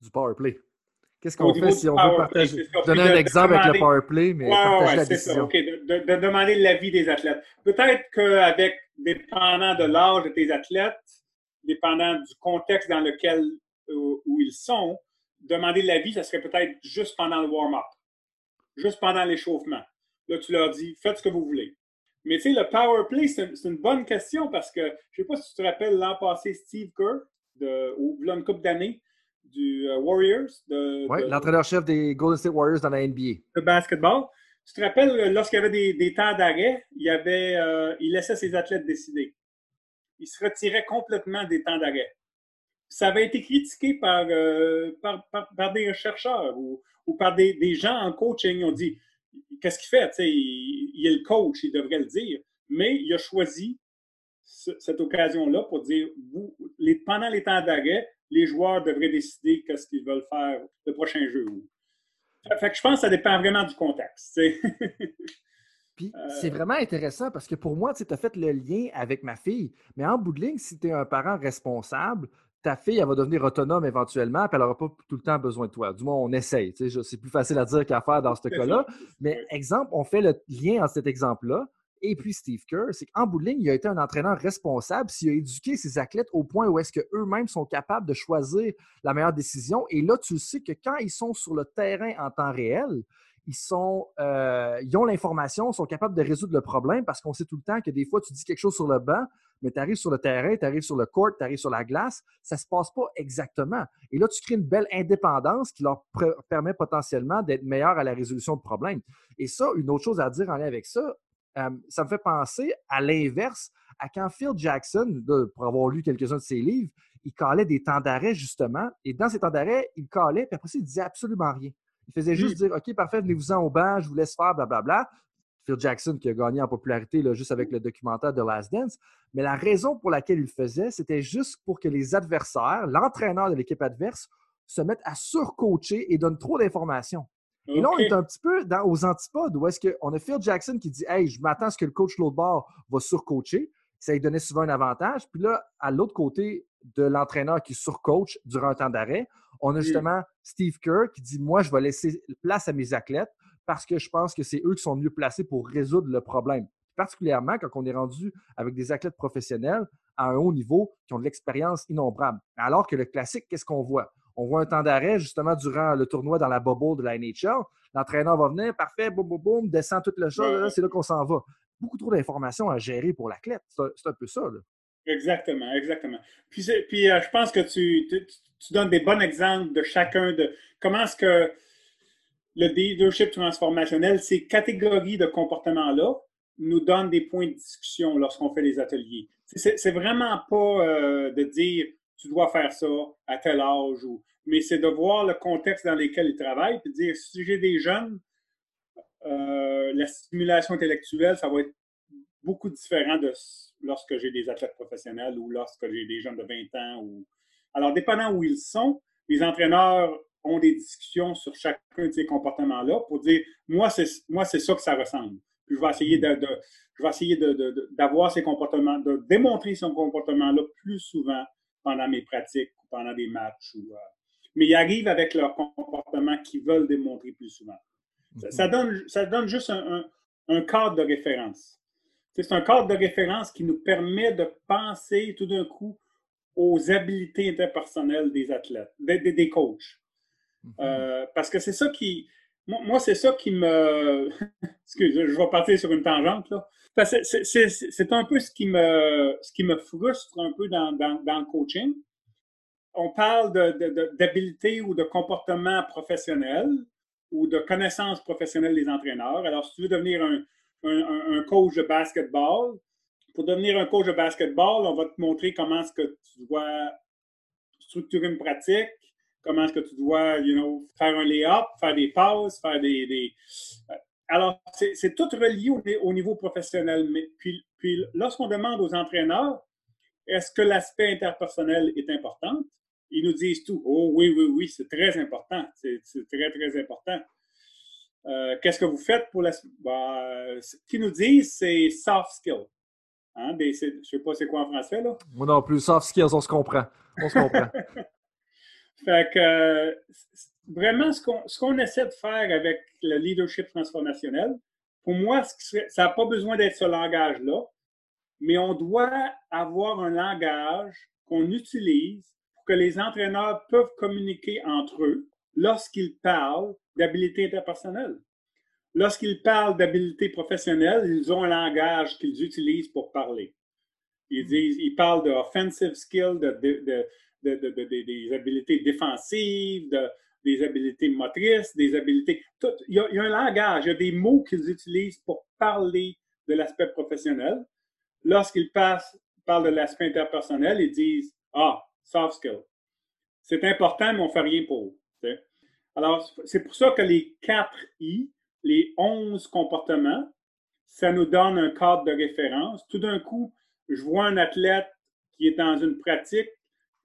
Du power play. Qu'est-ce Au qu'on fait si on veut partager? ça. Donner un de exemple avec le power play, mais Ouais, partager ouais, la c'est ça. décision. OK. De, de- de demander l'avis des athlètes. Peut-être qu'avec, dépendant de l'âge de tes athlètes, dépendant du contexte dans lequel euh, où ils sont, demander l'avis, ça serait peut-être juste pendant le warm-up, juste pendant l'échauffement. Là, tu leur dis, faites ce que vous voulez. Mais tu sais, le power play, c'est une, bonne question parce que je ne sais pas si tu te rappelles l'an passé, Steve Kerr, de, ou là, une couple d'années, du euh, Warriors, de, Oui, de- l'entraîneur-chef des Golden State Warriors dans la NBA. de basketball. Tu te rappelles, euh, lorsqu'il y avait des, des temps d'arrêt, il, avait, euh, il laissait ses athlètes décider. Il se retirait complètement des temps d'arrêt. Ça avait été critiqué par, euh, par, par, par des chercheurs ou, ou par des, des gens en coaching. Ils ont dit Qu'est-ce qu'il fait? Il, il est le coach, il devrait le dire. Mais il a choisi ce- cette occasion-là pour dire vous, les, pendant les temps d'arrêt, les joueurs devraient décider qu'est-ce qu'ils veulent faire le prochain jeu. Fait que je pense que ça dépend vraiment du contexte. Puis Euh, c'est vraiment intéressant parce que pour moi, tu as fait le lien avec ma fille. Mais en bout de ligne, si tu es un parent responsable, ta fille, elle va devenir autonome éventuellement, puis elle n'aura pas tout le temps besoin de toi. Du moins, on essaye. C'est plus facile à dire qu'à faire dans ce cas-là. Mais exemple, on fait le lien entre cet exemple-là et puis Steve Kerr, c'est qu'en bout de ligne, il a été un entraîneur responsable s'il a éduqué ses athlètes au point où est-ce qu'eux-mêmes sont capables de choisir la meilleure décision. Et là, tu sais que quand ils sont sur le terrain en temps réel, ils, sont, euh, ils ont l'information, sont capables de résoudre le problème parce qu'on sait tout le temps que des fois, tu dis quelque chose sur le banc, mais tu arrives sur le terrain, tu arrives sur le court, tu arrives sur la glace, ça ne se passe pas exactement. Et là, tu crées une belle indépendance qui leur permet potentiellement d'être meilleurs à la résolution de problèmes. Et ça, une autre chose à dire en lien avec ça, euh, ça me fait penser à l'inverse, à quand Phil Jackson, pour avoir lu quelques-uns de ses livres, il calait des temps d'arrêt, justement. Et dans ces temps d'arrêt, il calait, puis après ça, il disait absolument rien. Il faisait juste dire OK, parfait, venez-vous-en au banc, je vous laisse faire, blablabla. Phil Jackson qui a gagné en popularité là, juste avec le documentaire The Last Dance. Mais la raison pour laquelle il le faisait, c'était juste pour que les adversaires, l'entraîneur de l'équipe adverse, se mettent à surcoacher et donnent trop d'informations. Et là, on est un petit peu dans, aux antipodes où est-ce qu'on a Phil Jackson qui dit Hey, je m'attends à ce que le coach l'autre bord va surcoacher. Ça lui donnait souvent un avantage. Puis là, à l'autre côté de l'entraîneur qui surcoach durant un temps d'arrêt, on a Mm. justement Steve Kerr qui dit Moi, je vais laisser place à mes athlètes parce que je pense que c'est eux qui sont mieux placés pour résoudre le problème. Particulièrement quand on est rendu avec des athlètes professionnels à un haut niveau qui ont de l'expérience innombrable. Alors que le classique, qu'est-ce qu'on voit? On voit un temps d'arrêt justement durant le tournoi dans la bubble de la NHL. L'entraîneur va venir, parfait, boum, boum, boum, descend toute le chose, c'est là qu'on s'en va. Beaucoup trop d'informations à gérer pour l'athlète. C'est un, c'est un peu ça. Là. Exactement, exactement. Puis, euh, je pense que tu, tu, tu donnes des bons exemples de chacun de comment est-ce que le leadership transformationnel, ces catégories de comportements-là, nous donnent des points de discussion lorsqu'on fait les ateliers. C'est c'est vraiment pas euh, de dire tu dois faire ça à tel âge, ou, mais c'est de voir le contexte dans lequel ils travaillent, puis dire si j'ai des jeunes, euh, la stimulation intellectuelle, ça va être beaucoup différent de lorsque j'ai des athlètes professionnels ou lorsque j'ai des jeunes de 20 ans. Ou... Alors, dépendant où ils sont, les entraîneurs ont des discussions sur chacun de ces comportements-là pour dire moi, c'est ça que ça ressemble. Puis je vais essayer de, je essayer de- de- d'avoir ces comportements, de démontrer ces comportements-là plus souvent pendant mes pratiques ou pendant des matchs. Ou, mais ils arrivent avec leur comportement qu'ils veulent démontrer plus souvent. Ça, donne, ça donne juste un, un, cadre de référence. C'est un cadre de référence qui nous permet de penser tout d'un coup aux habiletés interpersonnelles des athlètes, des, des, coachs. Mm-hmm. Euh, parce que c'est ça qui. Moi, c'est ça qui me. Excuse, je vais partir sur une tangente, là. C'est un peu ce qui, me, frustre un peu dans, le coaching. On parle d'habileté ou de comportement professionnel ou de connaissances professionnelles des entraîneurs. Alors, si tu veux devenir un, un, coach de basketball, pour devenir un coach de basketball, on va te montrer comment est-ce que tu dois structurer une pratique, comment est-ce que tu dois, you know, faire un lay-up, faire des passes, faire des... alors, c'est tout relié au, niveau professionnel. Mais puis, puis lorsqu'on demande aux entraîneurs, est-ce que l'aspect interpersonnel est important? Ils nous disent tout. Oh oui, oui, oui, c'est très important. C'est très, très important. Euh, qu'est-ce que vous faites pour la. Bah, ce qu'ils nous disent, c'est soft skills. Hein? je ne sais pas c'est quoi en français, là. Moi non plus, soft skills, on se comprend. On se comprend. fait que, vraiment, ce qu'on essaie de faire avec le leadership transformationnel, pour moi, ça n'a pas besoin d'être ce langage-là, mais on doit avoir un langage qu'on utilise pour que les entraîneurs peuvent communiquer entre eux lorsqu'ils parlent d'habileté interpersonnelle. Lorsqu'ils parlent d'habileté professionnelle, ils ont un langage qu'ils utilisent pour parler. Ils, disent, ils parlent d'offensive skills, de, des habiletés défensives, des habiletés motrices, des habiletés. il, y a, un langage, il y a des mots qu'ils utilisent pour parler de l'aspect professionnel. Lorsqu'ils parlent de l'aspect interpersonnel, ils disent Ah, soft skills. C'est important, mais on ne fait rien pour. Alors, c'est pour ça que les 4 I, les 11 comportements, ça nous donne un cadre de référence. Tout d'un coup, je vois un athlète qui est dans une pratique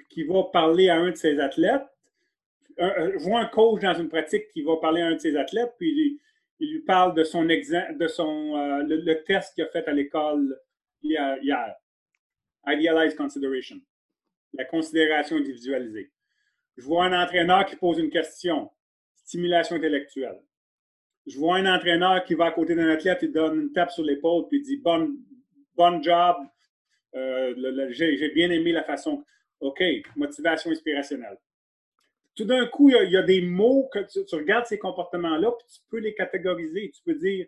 qui va parler à un de ses athlètes. Je vois un coach dans une pratique qui va parler à un de ses athlètes, puis il, lui parle de son examen, de son euh, le, test qu'il a fait à l'école hier, hier. Idealized consideration. La considération individualisée. Je vois un entraîneur qui pose une question stimulation intellectuelle. Je vois un entraîneur qui va à côté d'un athlète, il donne une tape sur l'épaule, puis dit Bon, bon job, euh, j'ai bien aimé la façon. OK, motivation inspirationnelle. Tout d'un coup, il y, a, des mots que tu, regardes ces comportements-là, puis tu peux les catégoriser. Tu peux dire.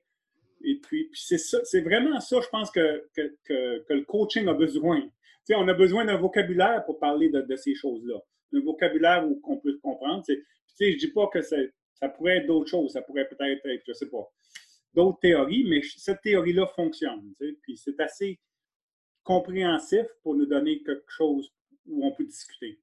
Et puis, c'est vraiment ça, je pense, que, que, le coaching a besoin. Tu sais, on a besoin d'un vocabulaire pour parler de, ces choses-là. Un vocabulaire qu'on peut comprendre. Je ne dis pas que ça pourrait être d'autres choses, ça pourrait peut-être être, je ne sais pas, d'autres théories, mais cette théorie-là fonctionne. Puis c'est assez compréhensif pour nous donner quelque chose où on peut discuter.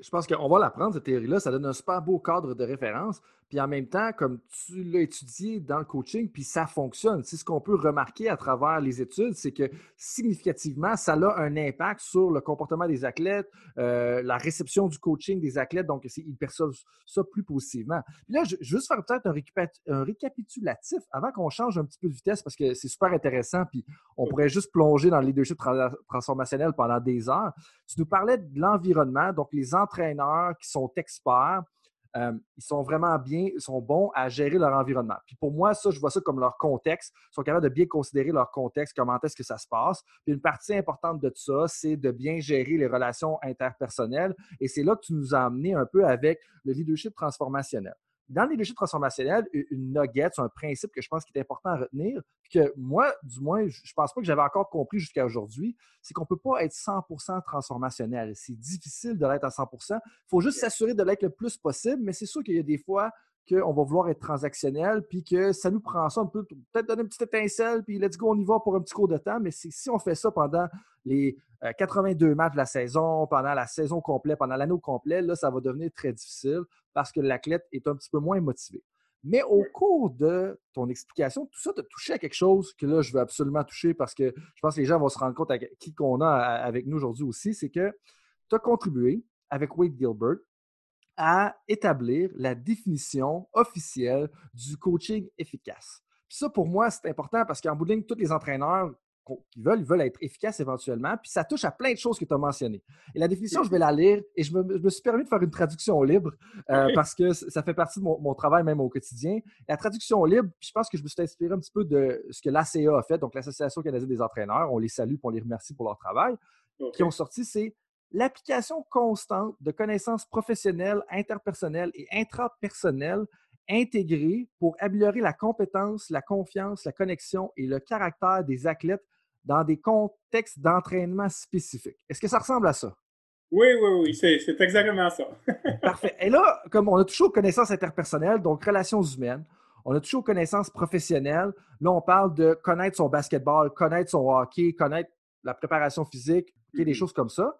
Je pense qu'on va l'apprendre, cette théorie-là. Ça donne un super beau cadre de référence. Puis en même temps, comme tu l'as étudié dans le coaching, puis ça fonctionne. C'est ce qu'on peut remarquer à travers les études, c'est que significativement, ça a un impact sur le comportement des athlètes, euh, la réception du coaching des athlètes, donc ils perçoivent ça plus positivement. Puis là, je, veux juste faire peut-être un, récapitulatif avant qu'on change un petit peu de vitesse parce que c'est super intéressant, puis on pourrait juste plonger dans le leadership transformationnel pendant des heures. Tu nous parlais de l'environnement, donc les entraîneurs qui sont experts, ils sont vraiment bien, ils sont bons à gérer leur environnement. Puis pour moi, ça, je vois ça comme leur contexte. Ils sont capables de bien considérer leur contexte, comment est-ce que ça se passe. Puis une partie importante de ça, c'est de bien gérer les relations interpersonnelles. Et c'est là que tu nous as amené un peu avec le leadership transformationnel dans le leadership transformationnel, une nugget, c'est un principe que je pense qu'il est important à retenir, puis que moi, du moins, je ne pense pas que j'avais encore compris jusqu'à aujourd'hui, c'est qu'on ne peut pas être 100% transformationnel. C'est difficile de l'être à 100%. Il faut juste s'assurer de l'être le plus possible, mais c'est sûr qu'il y a des fois qu'on va vouloir être transactionnel, puis que ça nous prend ça, on peut peut-être donner une petite étincelle, puis let's go, on y va pour un petit cours de temps, mais si on fait ça pendant les 82 euh, matchs de la saison, pendant la saison complète, pendant l'année complet, là, ça va devenir très difficile parce que l'athlète est un petit peu moins motivé. Mais au cours de ton explication, tout ça t'a touché à quelque chose que là, je veux absolument toucher parce que je pense que les gens vont se rendre compte à qui qu'on a avec nous aujourd'hui aussi, c'est que tu as contribué avec Wade Gilbert à établir la définition officielle du coaching efficace. Puis ça, pour moi, c'est important parce qu'en bout de ligne, tous les entraîneurs qu'ils veulent, ils veulent être efficaces éventuellement, puis ça touche à plein de choses que tu as mentionnées. Et la définition, je vais la lire et je me, suis permis de faire une traduction libre euh, parce que ça fait partie de mon, travail même au quotidien. La traduction libre, puis je pense que je me suis inspiré un petit peu de ce que l'ACA a fait, donc l'Association canadienne des entraîneurs. On les salue et on les remercie pour leur travail. Qui ont sorti, c'est l'application constante de connaissances professionnelles, interpersonnelles et intrapersonnelles intégrées pour améliorer la compétence, la confiance, la connexion et le caractère des athlètes dans des contextes d'entraînement spécifiques. Est-ce que ça ressemble à ça? Oui, oui, oui, c'est exactement ça. Parfait. Et là, comme on a toujours connaissances interpersonnelles, donc relations humaines, on a toujours connaissances professionnelles. Là, on parle de connaître son basketball, connaître son hockey, connaître la préparation physique, des mm-hmm. choses comme ça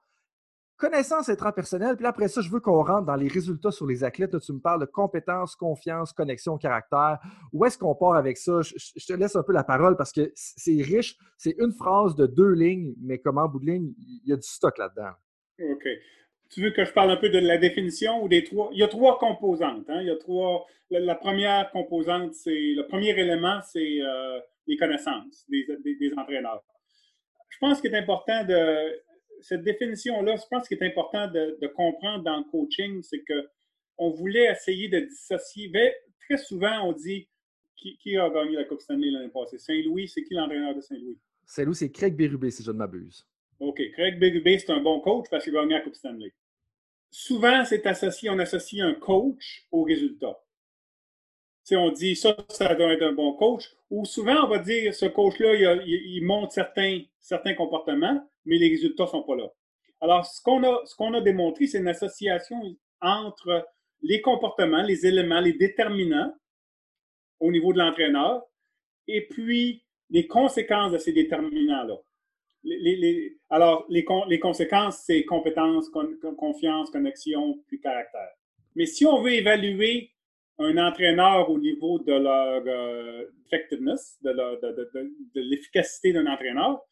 connaissance intrapersonnelle. Puis après ça, je veux qu'on rentre dans les résultats sur les athlètes. tu me parles de compétences, confiance, connexion, caractère. Où est-ce qu'on part avec ça? Je, te laisse un peu la parole parce que c'est riche. C'est une phrase de deux lignes, mais comme en bout de ligne, il y a du stock là-dedans. OK. Tu veux que je parle un peu de la définition ou des trois? Il y a trois composantes. Hein? Il y a trois. La, première composante, c'est le premier élément, c'est euh, les connaissances des, des entraîneurs. Je pense qu'il est important de cette définition-là, je pense qu'il est important de, comprendre dans le coaching, c'est qu'on voulait essayer de dissocier. Très souvent, on dit qui, a gagné la Coupe Stanley l'année passée? Saint-Louis, c'est qui l'entraîneur de Saint-Louis? Saint-Louis, c'est Craig Berube, si je ne m'abuse. OK. Craig Berube, c'est un bon coach parce qu'il a gagné la Coupe Stanley. Souvent, c'est associé, on associe un coach au résultat. Si on dit ça, ça doit être un bon coach. Ou souvent, on va dire ce coach-là, il, montre certains, certains comportements, mais les résultats ne sont pas là. Alors, ce qu'on a, ce a démontré, c'est une association entre les comportements, les éléments, les déterminants au niveau de l'entraîneur, et puis les conséquences de ces déterminants-là. alors, les, les conséquences, c'est compétences, confiance, connexion, puis caractère. Mais si on veut évaluer un entraîneur au niveau de leur euh, effectiveness, de l'efficacité d'un entraîneur,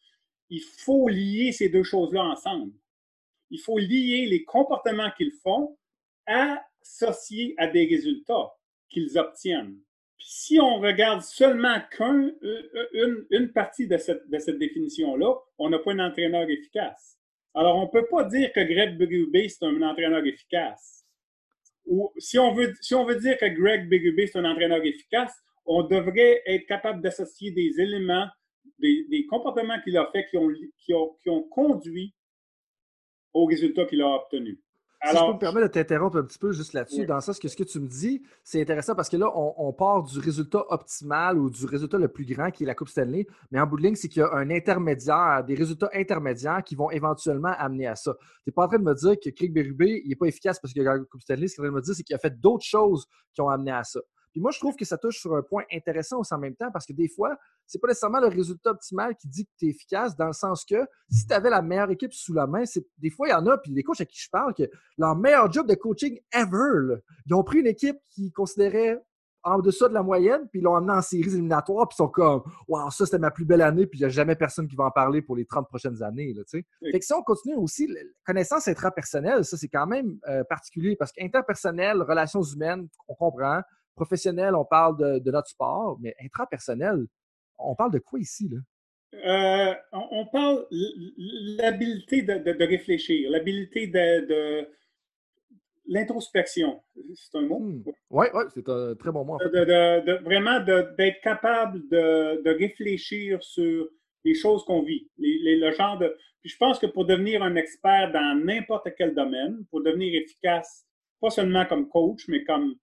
il faut lier ces deux choses-là ensemble. Il faut lier les comportements qu'ils font associés à des résultats qu'ils obtiennent. Puis si on regarde seulement qu'une euh, une, partie de cette, de cette définition-là, on n'a pas un entraîneur efficace. Alors, on ne peut pas dire que Greg Berube, c'est un entraîneur efficace. Ou si on veut, si on veut dire que Greg Berube, c'est un entraîneur efficace, on devrait être capable d'associer des éléments des, comportements qu'il a fait qui ont, qui, ont, qui ont conduit au résultat qu'il a obtenu. Alors, si je peux me permettre de t'interrompre un petit peu juste là-dessus, dans ça, ce que, ce que tu me dis, c'est intéressant parce que là, on, part du résultat optimal ou du résultat le plus grand qui est la Coupe Stanley, mais en bout de ligne, c'est qu'il y a un intermédiaire, des résultats intermédiaires qui vont éventuellement amener à ça. Tu n'es pas en train de me dire que Craig Berube, il n'est pas efficace parce qu'il a gagné la Coupe Stanley. Ce que tu es en train de me dire, c'est qu'il a fait d'autres choses qui ont amené à ça. Puis moi, je trouve que ça touche sur un point intéressant aussi en même temps parce que des fois, c'est pas nécessairement le résultat optimal qui dit que tu es efficace dans le sens que si tu avais la meilleure équipe sous la main, c'est des fois, il y en a, puis les coachs à qui je parle, que leur meilleur job de coaching ever, ils ont pris une équipe qu'ils considéraient en dessous de la moyenne, puis ils l'ont amené en séries éliminatoires, puis ils sont comme Waouh, ça c'était ma plus belle année, puis il n'y a jamais personne qui va en parler pour les 30 prochaines années. Là, fait que si on continue aussi, connaissance intrapersonnelle, ça c'est quand même euh, particulier parce qu'interpersonnel, relations humaines, on comprend. Professionnel, on parle de, notre sport, mais intrapersonnel, on parle de quoi ici? Là? Euh, on, parle l'habilité de, réfléchir, l'habilité de, l'introspection. C'est un mot? Oui, hmm. ouais, c'est un très bon mot. vraiment d'être capable de, réfléchir sur les choses qu'on vit, le genre de. Puis je pense que pour devenir un expert dans n'importe quel domaine, pour devenir efficace, pas seulement comme coach, mais comme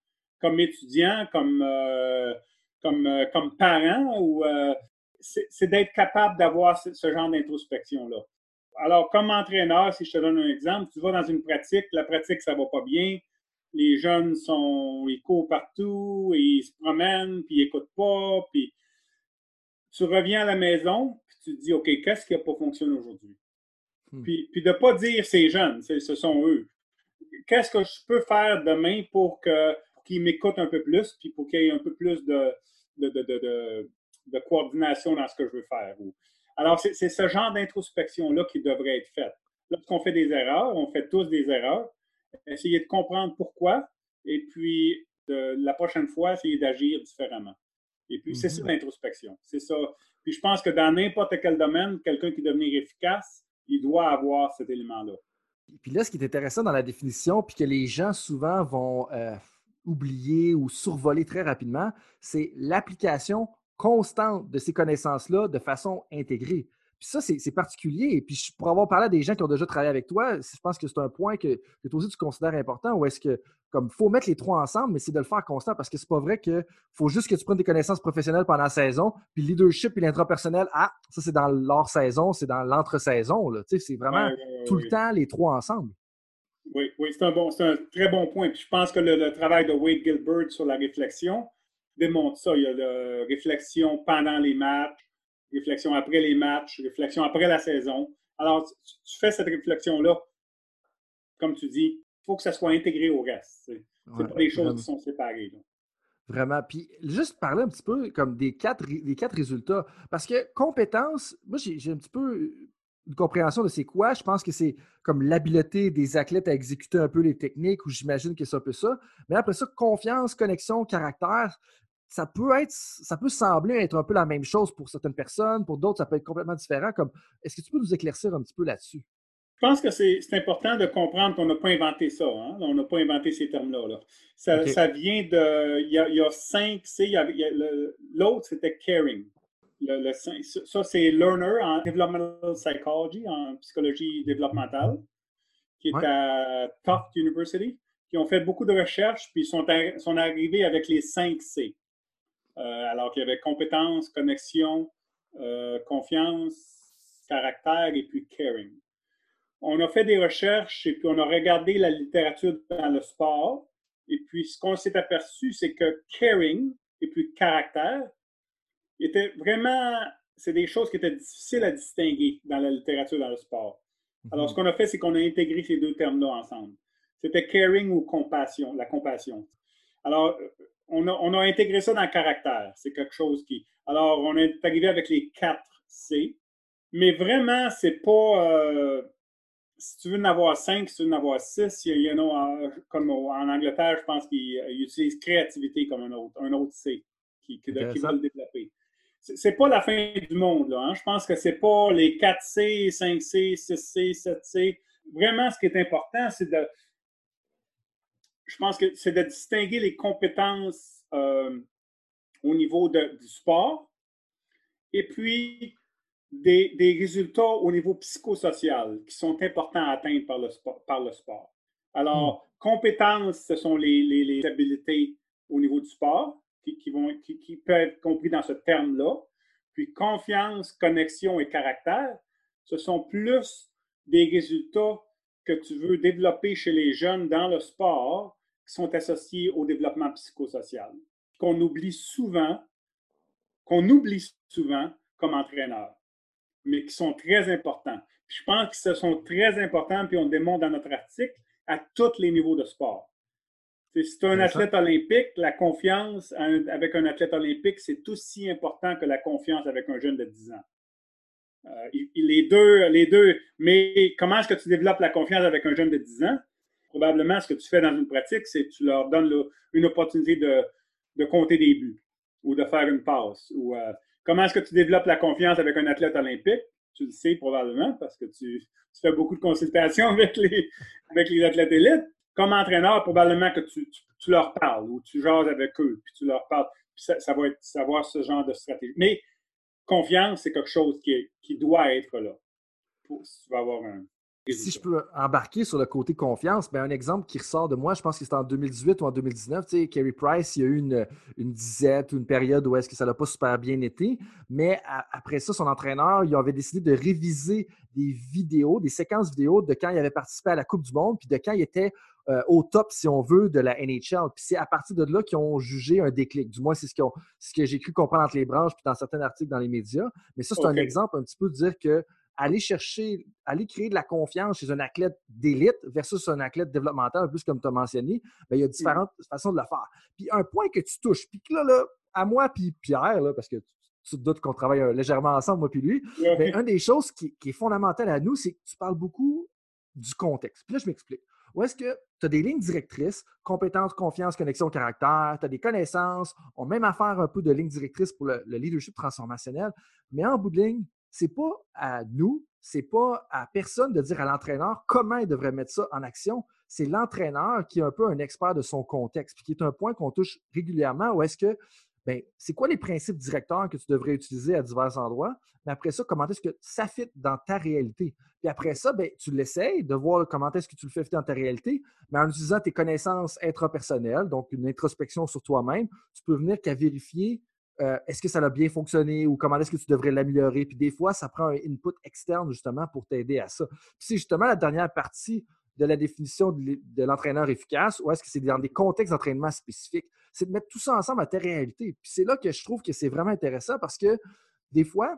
comme étudiant, comme, euh, comme, euh, comme parent, ou euh, c'est d'être capable d'avoir ce, genre d'introspection-là. Alors, comme entraîneur, si je te donne un exemple, tu vas dans une pratique, la pratique, ça va pas bien, les jeunes sont, ils courent partout, ils se promènent, puis ils n'écoutent pas, puis tu reviens à la maison, puis tu te dis, OK, qu'est-ce qui n'a pas fonctionné aujourd'hui? Hmm. Puis, puis de ne pas dire c'est jeunes, ce sont eux. Qu'est-ce que je peux faire demain pour que qu'il m'écoute un peu plus, puis pour qu'il y ait un peu plus de, de, coordination dans ce que je veux faire. Alors, c'est ce genre d'introspection-là qui devrait être faite. Lorsqu'on fait des erreurs, on fait tous des erreurs, essayer de comprendre pourquoi, et puis de, la prochaine fois, essayer d'agir différemment. Et puis, c'est ça Mhm. l'introspection. C'est ça. Puis, je pense que dans n'importe quel domaine, quelqu'un qui veut devenir efficace, il doit avoir cet élément-là. Puis là, ce qui est intéressant dans la définition, puis que les gens souvent vont euh, oublier ou survoler très rapidement, c'est l'application constante de ces connaissances-là de façon intégrée. Puis ça, c'est particulier. Et puis, je- pour avoir parlé à des gens qui ont déjà travaillé avec toi, je pense que c'est un point que, que toi aussi tu considères important, ou est-ce que, comme, faut mettre les trois ensemble, mais c'est de le faire constant, parce que c'est pas vrai que faut juste que tu prennes des connaissances professionnelles pendant la saison, puis le leadership et l'intrapersonnel, ah, ça c'est dans l'hors-saison, c'est dans l'entre-saison, là. Tu sais, c'est vraiment Ouais, ouais, ouais, tout le temps les trois ensemble. Oui, oui, c'est un, bon, c'est un très bon point. Puis je pense que le, le travail de Wade Gilbert sur la réflexion démontre ça. Il y a la réflexion pendant les matchs, réflexion après les matchs, réflexion après la saison. Alors, tu, tu fais cette réflexion-là, comme tu dis, il faut que ça soit intégré au reste. C'est Ouais, pas des choses vraiment. qui sont séparées. là. Vraiment. Puis juste parler un petit peu comme des quatre, des quatre résultats. Parce que compétences, moi j'ai un petit peu une compréhension de c'est quoi. Je pense que c'est comme l'habileté des athlètes à exécuter un peu les techniques, ou j'imagine que c'est un peu ça. Mais après ça, confiance, connexion, caractère, ça peut être, ça peut sembler être un peu la même chose pour certaines personnes, pour d'autres, ça peut être complètement différent. Comme, est-ce que tu peux nous éclaircir un petit peu là-dessus? Je pense que c'est important de comprendre qu'on n'a pas inventé ça. hein. On n'a pas inventé ces termes-là. là. Ça, vient de. Il y a, il y a cinq C. L'autre, c'était caring. Le, ça, c'est Learner en Developmental Psychology, en psychologie développementale, qui est Ouais. à Tufts University, qui ont fait beaucoup de recherches, puis sont, sont arrivés avec les cinq C. Euh, alors qu'il y avait compétence, connexion, euh, confiance, caractère et puis caring on a fait des recherches et puis on a regardé la littérature dans le sport. Et puis, ce qu'on s'est aperçu, c'est que caring et puis caractère étaient vraiment, c'est des choses qui étaient difficiles à distinguer dans la littérature dans le sport. Alors, ce qu'on a fait, c'est qu'on a intégré ces deux termes-là ensemble. C'était caring ou compassion, la compassion. Alors, on a, on a intégré ça dans le caractère. C'est quelque chose qui. Alors, on est arrivé avec les 4 C. Mais vraiment, c'est pas. euh, si tu veux en avoir 5, si tu veux en avoir 6, il y en a, comme au- en Angleterre, je pense qu'ils euh, utilisent créativité comme un autre, un autre C qui, qui, qui le développer. C'est pas la fin du monde, là. hein. Je pense que c'est pas les 4C, 5C, 6C, 7C. Vraiment, ce qui est important, c'est de. Je pense que c'est de distinguer les compétences euh, au niveau de- du sport et puis des, des résultats au niveau psychosocial qui sont importants à atteindre par le sport. Par le sport. Alors, compétences, ce sont les, les- les habiletés au niveau du sport qui, qui être compris dans ce terme-là. Puis confiance, connexion et caractère, ce sont plus des résultats que tu veux développer chez les jeunes dans le sport qui sont associés au développement psychosocial, qu'on oublie souvent, qu'on oublie souvent comme entraîneur, mais qui sont très importants. Je pense que ce sont très importants, puis on le démontre dans notre article, à tous les niveaux de sport. Si tu es un athlète olympique, la confiance avec un athlète olympique, c'est aussi important que la confiance avec un jeune de 10 ans. Euh, les, deux, les deux, mais comment est-ce que tu développes la confiance avec un jeune de 10 ans? Probablement, ce que tu fais dans une pratique, c'est que tu leur donnes une opportunité de, de compter des buts ou de faire une passe. Ou, euh, comment est-ce que tu développes la confiance avec un athlète olympique? Tu le sais probablement parce que tu, tu fais beaucoup de consultations avec les, avec les athlètes élites. Comme entraîneur, probablement que tu, tu- tu leur parles ou tu jases avec eux, puis tu leur parles. Puis ça, ça va être savoir ce genre de stratégie. Mais confiance, c'est quelque chose qui, est- qui doit être là. Pour, si tu vas avoir un. Si je peux embarquer sur le côté confiance, ben un exemple qui ressort de moi, je pense que c'était en 2018 ou en 2019, tu sais, Kerry Price, il y a eu une, une disette ou une période où est-ce que ça n'a pas super bien été, mais après ça, son entraîneur, il avait décidé de réviser des vidéos, des séquences vidéo de quand il avait participé à la Coupe du Monde, puis de quand il était euh, au top, si on veut, de la NHL. Puis c'est à partir de là qu'ils ont jugé un déclic. Du moins, c'est ce, ce que j'ai cru comprendre entre les branches, puis dans certains articles dans les médias. Mais ça, c'est un exemple un petit peu de dire que aller chercher, aller créer de la confiance chez un athlète d'élite versus un athlète développemental, un peu comme tu as mentionné, ben, il y a différentes façons de le faire. Puis un point que tu touches, puis que là, là à moi puis Pierre, là, parce que tu, te doutes qu'on travaille euh, légèrement ensemble, moi puis lui, ben, une des choses qui, qui est fondamentale à nous, c'est que tu parles beaucoup du contexte. Puis là, je m'explique. Où est-ce que tu as des lignes directrices, compétences, confiance, connexion, caractère, tu as des connaissances, on même à faire un peu de lignes directrices pour le, leadership transformationnel, mais en bout de ligne, c'est pas à nous, c'est pas à personne de dire à l'entraîneur comment il devrait mettre ça en action. C'est l'entraîneur qui est un peu un expert de son contexte, puis qui est un point qu'on touche régulièrement où est-ce que c'est quoi les principes directeurs que tu devrais utiliser à divers endroits? Mais après ça, comment est-ce que ça fit dans ta réalité? Puis après ça, ben, tu l'essayes de voir comment est-ce que tu le fais dans ta réalité, mais en utilisant tes connaissances intrapersonnelles, donc une introspection sur toi-même, tu peux venir qu'à vérifier euh, est-ce que ça a bien fonctionné ou comment est-ce que tu devrais l'améliorer? Puis des fois, ça prend un input externe justement pour t'aider à ça. Puis c'est justement la dernière partie de la définition de l'entraîneur efficace ou est-ce que c'est dans des contextes d'entraînement spécifiques? C'est de mettre tout ça ensemble à ta réalité. Puis c'est là que je trouve que c'est vraiment intéressant parce que des fois,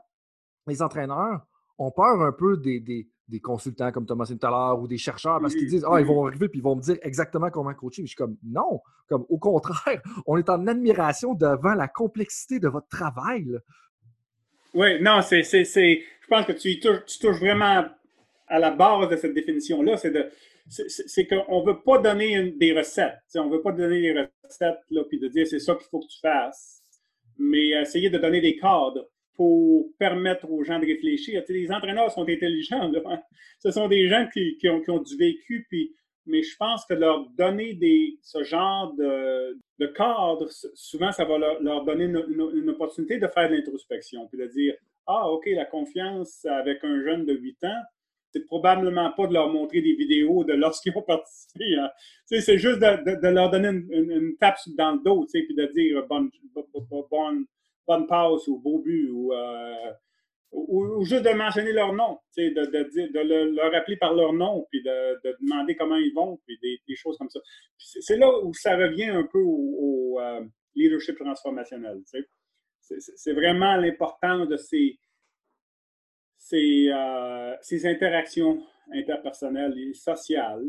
les entraîneurs ont peur un peu des, des, consultants comme Thomas tout à l'heure ou des chercheurs parce qu'ils disent Ah, ils vont arriver puis ils vont me dire exactement comment coacher. je suis comme non, comme au contraire, on est en admiration devant la complexité de votre travail. Oui, non, c'est. Je pense que tu tu touches vraiment à la base de cette définition-là, c'est de c'est qu'on ne veut pas donner des recettes. on ne veut pas donner des recettes là, puis de dire c'est ça qu'il faut que tu fasses, mais essayer de donner des cadres pour permettre aux gens de réfléchir. les entraîneurs sont intelligents. Ce sont des gens qui, ont, du vécu, mais je pense que leur donner ce genre de, de cadre, souvent, ça va leur, donner une, une, opportunité de faire de l'introspection, puis de dire, ah, OK, la confiance avec un jeune de 8 ans, probablement pas de leur montrer des vidéos de lorsqu'ils ont participé. Hein. C'est juste de, leur donner une, tape dans le dos, puis de dire bonne, bonne, bonne passe ou beau but euh, ou, ou, juste de mentionner leur nom, de, de, de, leur appeler par leur nom, puis de, demander comment ils vont, puis des, choses comme ça. C'est là où ça revient un peu au, euh, leadership transformationnel. C'est vraiment l'importance de ces euh, ces, interactions interpersonnelles et sociales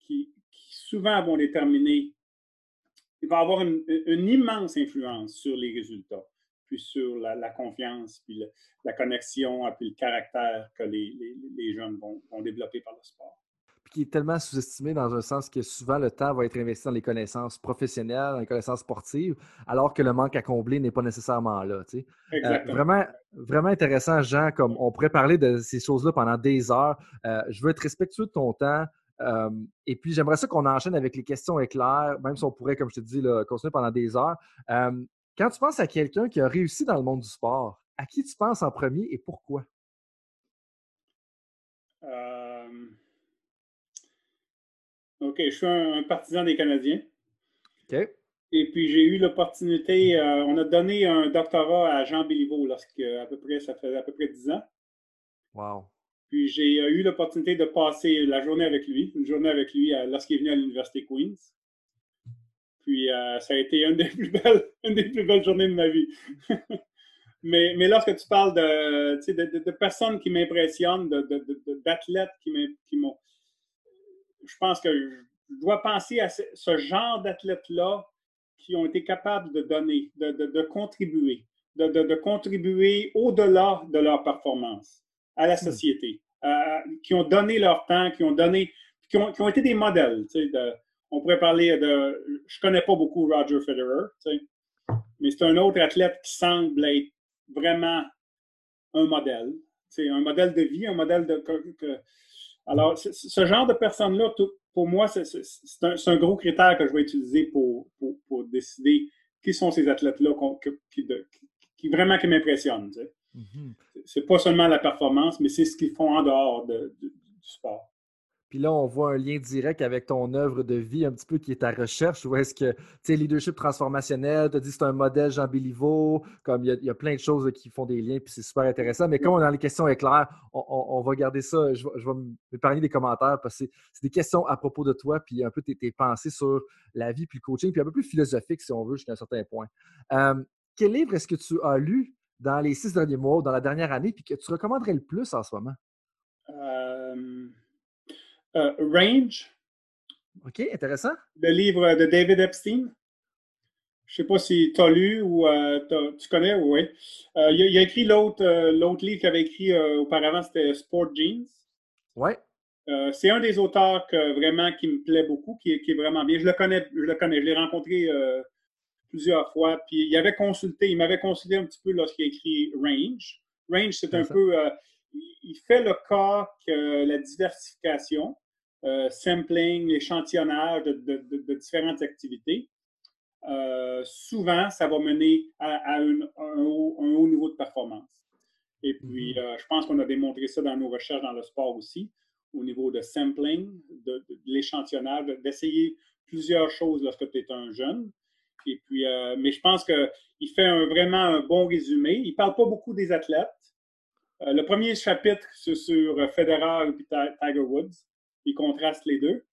qui, souvent vont déterminer, va avoir une, immense influence sur les résultats, puis sur la, confiance, puis la connexion, puis le caractère que les, jeunes vont, vont développer par le sport qui est tellement sous-estimé dans un sens que souvent le temps va être investi dans les connaissances professionnelles, dans les connaissances sportives, alors que le manque à combler n'est pas nécessairement là. Euh, vraiment, vraiment intéressant, Jean, comme on pourrait parler de ces choses-là pendant des heures. Euh, je veux être respectueux de ton temps. Euh, et puis, j'aimerais ça qu'on enchaîne avec les questions éclairs, même si on pourrait, comme je te dis, continuer pendant des heures. quand tu penses à quelqu'un qui a réussi dans le monde du sport, à qui tu penses en premier et pourquoi? OK, je suis un, partisan des Canadiens. OK. Et puis j'ai eu l'opportunité, euh, on a donné un doctorat à Jean Béliveau lorsque à peu près, ça faisait à peu près 10 ans. Wow. Puis j'ai euh, eu l'opportunité de passer la journée avec lui, une journée avec lui lorsqu'il est venu à l'Université Queen's. Puis euh, ça a été une des plus belles, une des plus belles journées de ma vie. mais, mais lorsque tu parles de, de, de personnes qui m'impressionnent, d'athlètes qui m'ont je pense que je dois penser à ce, genre d'athlètes-là qui ont été capables de donner, de, contribuer, de, contribuer au-delà de leur performance à la hmm. société, qui ont donné leur temps, qui ont donné, qui ont, été des modèles. on pourrait parler de, je connais pas beaucoup Roger Federer, mais c'est un autre athlète qui semble être vraiment un modèle, un modèle de vie, un modèle de, alors, ce genre de personnes-là, pour moi, c'est un, gros critère que je vais utiliser pour, décider qui sont ces athlètes-là qui, vraiment qui m'impressionnent. Ce mm-hmm. C'est pas seulement la performance, mais c'est ce qu'ils font en dehors du sport. Puis là, on voit un lien direct avec ton œuvre de vie, un petit peu qui est ta recherche. Ou est-ce que, tu sais, leadership transformationnel, tu as dit c'est un modèle Jean Béliveau, comme il y, a, plein de choses qui font des liens, puis c'est super intéressant. Mais comme on est dans les questions éclair, on, va garder ça. Je, vais m'épargner des commentaires parce que c'est des questions à propos de toi, puis un peu tes, pensées sur la vie, puis le coaching, puis un peu plus philosophique, si on veut, jusqu'à un certain point. Euh, quel livre est-ce que tu as lu dans les six derniers mois, dans la dernière année, puis que tu recommanderais le plus en ce moment? Euh... Euh, Range. OK, intéressant. Le livre de David Epstein. Je ne sais pas si tu as lu ou euh, tu connais, oui. Euh, il, a écrit l'autre livre qu'il avait écrit auparavant, c'était Sport Jeans. Oui. C'est un des auteurs que, vraiment qui me plaît beaucoup, qui, est vraiment bien. Je le connais, je le connais, je l'ai rencontré plusieurs fois. Puis il avait consulté, il m'avait consulté un petit peu lorsqu'il a écrit Range. Range, c'est un peu, il fait le cas que la diversification, sampling, l'échantillonnage de, différentes activités, souvent, ça va mener à, un, haut, un, haut, niveau de performance. Et puis, mm-hmm. je pense qu'on a démontré ça dans nos recherches dans le sport aussi au niveau de sampling, de, l'échantillonnage, d'essayer plusieurs choses lorsque tu es un jeune. Et puis, euh, mais je pense qu'il fait un, vraiment un bon résumé. Il ne parle pas beaucoup des athlètes. Euh, le premier chapitre, c'est sur Federer et Tiger Woods. Il contraste les deux.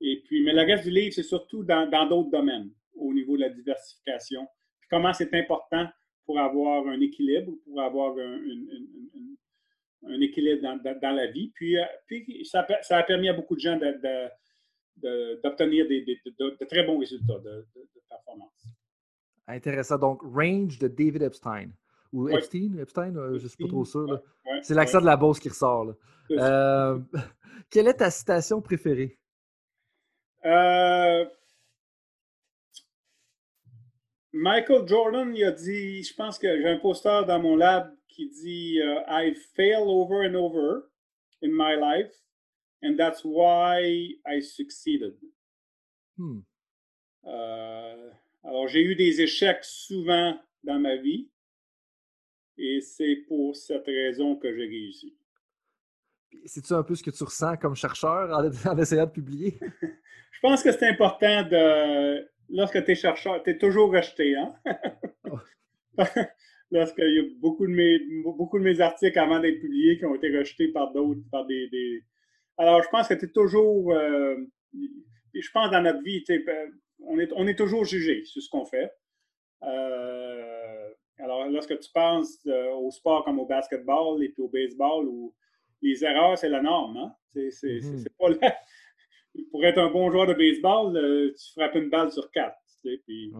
Et puis, mais le reste du livre, c'est surtout dans d'autres domaines, au niveau de la diversification. Comment c'est important pour avoir un équilibre, pour avoir un équilibre dans, la vie. Puis, euh, puis ça, a permis à beaucoup de gens d'obtenir de, très bons résultats de, performance. Intéressant. Donc, Range de David Epstein. Ou Epstein, Epstein, euh, je ne suis pas trop sûr. C'est l'accent de la bosse qui ressort. Euh, quelle est ta citation préférée? Michael Jordan, il a dit, je pense que j'ai un poster dans mon lab qui dit uh, I fail over and over in my life, and that's why I succeeded. Hmm. Euh, alors, j'ai eu des échecs souvent dans ma vie, et c'est pour cette raison que j'ai réussi. C'est-tu un peu ce que tu ressens comme chercheur en, essayant de publier? Je pense que c'est important de. Lorsque tu es chercheur, tu es toujours rejeté. Hein? Oh. parce qu'il y a beaucoup de, mes, beaucoup de mes articles avant d'être publiés qui ont été rejetés par d'autres, par des, Alors, je pense que tu es toujours. Euh, je pense dans notre vie, on est, on est toujours jugé sur ce qu'on fait. Euh, alors, lorsque tu penses au sport comme au basketball et puis au baseball, où les erreurs, c'est la norme. Hein? C'est, mm-hmm. pas Pour être un bon joueur de baseball, tu frappes une balle sur quatre. Puis,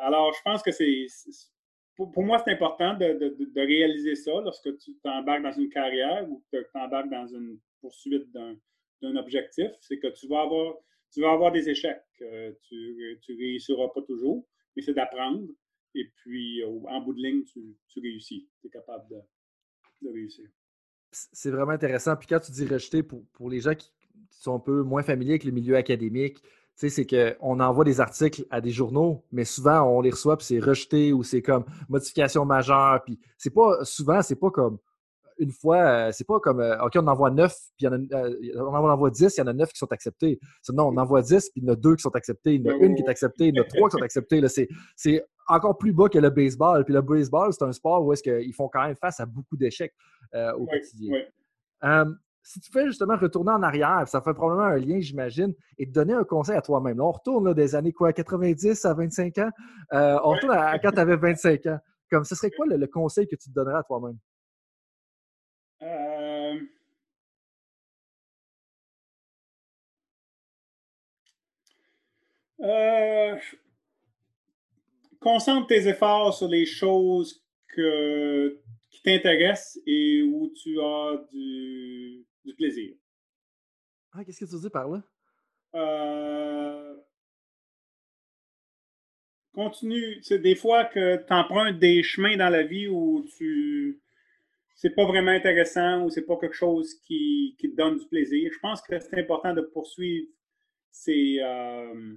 alors, je pense que c'est pour, moi, c'est important de, réaliser ça lorsque tu t'embarques dans une carrière ou que tu t'embarques dans une poursuite d'un objectif. C'est que tu vas avoir, tu vas avoir des échecs. Euh, tu ne réussiras pas toujours, mais c'est d'apprendre. Et puis, en bout de ligne, tu, réussis. Tu es capable de, réussir. C'est vraiment intéressant. Puis quand tu dis rejeter, pour, pour les gens qui sont un peu moins familiers avec le milieu académique, c'est qu'on envoie des articles à des journaux, mais souvent on les reçoit puis c'est rejeté ou c'est comme modification majeure. Puis c'est pas souvent, c'est pas comme une fois, c'est pas comme OK, on envoie neuf, puis y en a, on en envoie dix, il y en a neuf qui sont acceptés. Non, on envoie dix, puis il y en a deux qui sont acceptés, il y en a une qui est acceptée, il y en a trois qui sont acceptés. C'est encore plus bas que le baseball. Puis le baseball, c'est un sport où est-ce qu'ils font quand même face à beaucoup d'échecs au quotidien si tu fais justement retourner en arrière, ça fait probablement un lien, j'imagine, et te donner un conseil à toi-même. on retourne des années quoi, 90 à 25 ans? Euh, on retourne à, quand tu avais 25 ans? Comme ce serait quoi le, conseil que tu te donnerais à toi-même? Euh... Concentre tes efforts sur les choses que, qui t'intéressent et où tu as du, du plaisir. Ah, qu'est-ce que tu dis par là? Euh, continue. C'est des fois que tu empruntes des chemins dans la vie où tu c'est pas vraiment intéressant ou c'est pas quelque chose qui, qui, te donne du plaisir. Je pense que c'est important de poursuivre ces, euh,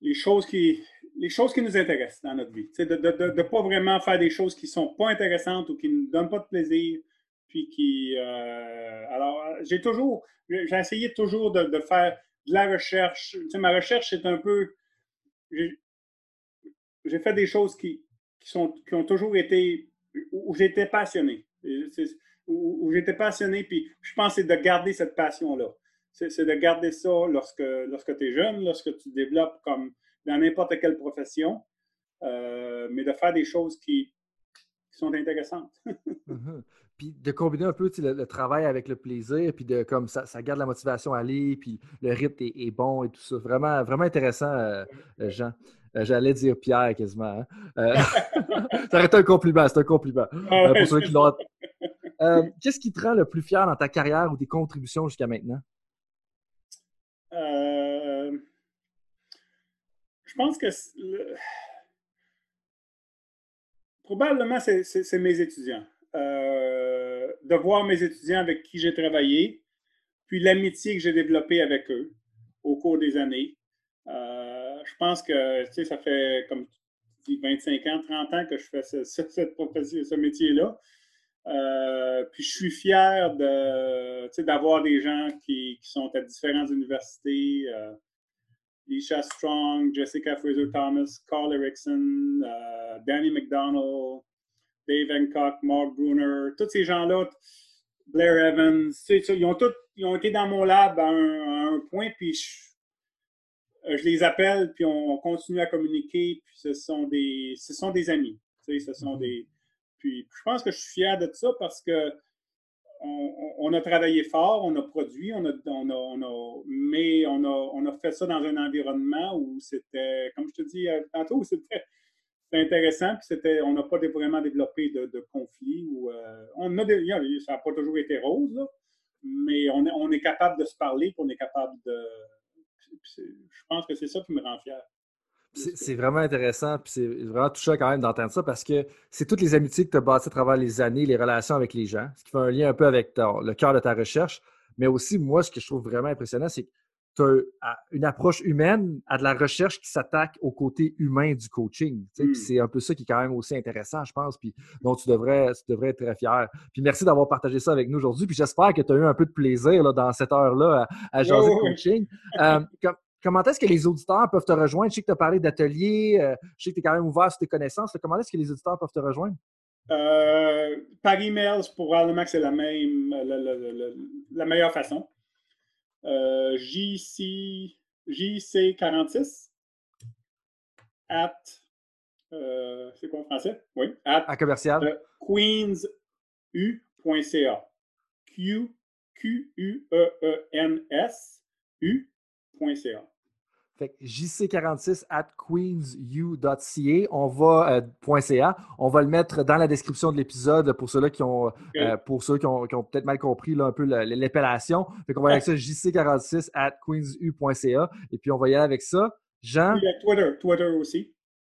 les, choses qui, les choses qui nous intéressent dans notre vie. de ne de, pas vraiment faire des choses qui sont pas intéressantes ou qui ne nous donnent pas de plaisir puis qui. Euh, alors, j'ai toujours. J'ai essayé toujours de, faire de la recherche. Tu ma recherche, c'est un peu. J'ai fait des choses qui, sont, qui ont toujours été. où j'étais passionné. Où, j'étais passionné, puis je pense c'est de garder cette passion-là. C'est de garder ça lorsque, lorsque tu es jeune, lorsque tu développes comme dans n'importe quelle profession, euh, mais de faire des choses qui, sont intéressantes. Mm-hmm puis de combiner un peu le, travail avec le plaisir, puis de comme ça, ça garde la motivation à aller, puis le rythme est, bon et tout ça. Vraiment, vraiment intéressant, euh, euh, Jean. Euh, j'allais dire Pierre quasiment. Hein. ça aurait été un compliment, c'est un compliment. Ah pour ceux qui l'ont. Qu'est-ce qui te rend le plus fier dans ta carrière ou tes contributions jusqu'à maintenant? Euh, je pense que probablement c'est- mes étudiants. Euh, de voir mes étudiants avec qui j'ai travaillé, puis l'amitié que j'ai développée avec eux au cours des années. Euh, je pense que tu sais, ça fait comme tu dis, 25 ans, 30 ans que je fais ce, métier-là. Euh, puis je suis fier de, tu sais, d'avoir des gens qui sont à différentes universités. Isha Strong, Jessica Fraser Thomas, Carl Erickson, euh, Danny McDonald, Dave Hancock, Mark Bruner, tous ces gens-là, Blair Evans, ils ont tous ils ont été dans mon lab à un, à un point, puis je, euh, je les appelle, puis on, on continue à communiquer, puis ce sont des, ce sont des amis. Ce sont des. Puis je pense que je suis fier de ça parce que on, a travaillé fort, on a produit, on a, on a- on a- mais on a, on a fait ça dans un environnement où c'était, comme je te dis euh, tantôt, c'était intéressant, puis c'était, on n'a pas vraiment développé de, de conflits. Ou, euh, on a des- ça n'a pas toujours été rose, là, mais on est, on est capable de se parler, puis on est capable de. Je pense que c'est ça qui me rend fier. C'est vraiment intéressant, puis c'est vraiment touchant quand même d'entendre ça parce que c'est toutes les amitiés que tu as bâties à travers les années, les relations avec les gens, ce qui fait un lien un peu avec le cœur de ta recherche. Mais aussi, moi, ce que je trouve vraiment impressionnant, c'est que tu as une approche humaine à de la recherche qui s'attaque au côté humain du coaching. Mm. Puis c'est un peu ça qui est quand même aussi intéressant, je pense, puis dont tu devrais, tu devrais être très fier. Puis merci d'avoir partagé ça avec nous aujourd'hui. Puis j'espère que tu as eu un peu de plaisir là, dans cette heure-là à, à jaser de oui. coaching. Euh, Comment est-ce que les auditeurs peuvent te rejoindre? Je sais que tu as parlé d'ateliers, euh, je sais que tu es quand même ouvert sur tes connaissances. là. Comment est-ce que les auditeurs peuvent te rejoindre? Euh, par email, probablement que c'est la même, la, la- la- la- la meilleure façon. Euh, JC, JC46 at, euh, c'est quoi en français? Oui, at À commercial. queensu.ca. Q, Q, U, E, E, N, S, U.ca. Fait que jc46 at queensu.ca. On va, euh, .ca. On va le mettre dans la description de l'épisode pour ceux-là qui ont, euh, pour ceux qui ont, qui ont peut-être mal compris là, un peu la- l'appellation. Fait qu'on va y aller avec ça, jc46 at queensu.ca. Et puis on va y aller avec ça. Jean, Twitter, Twitter aussi.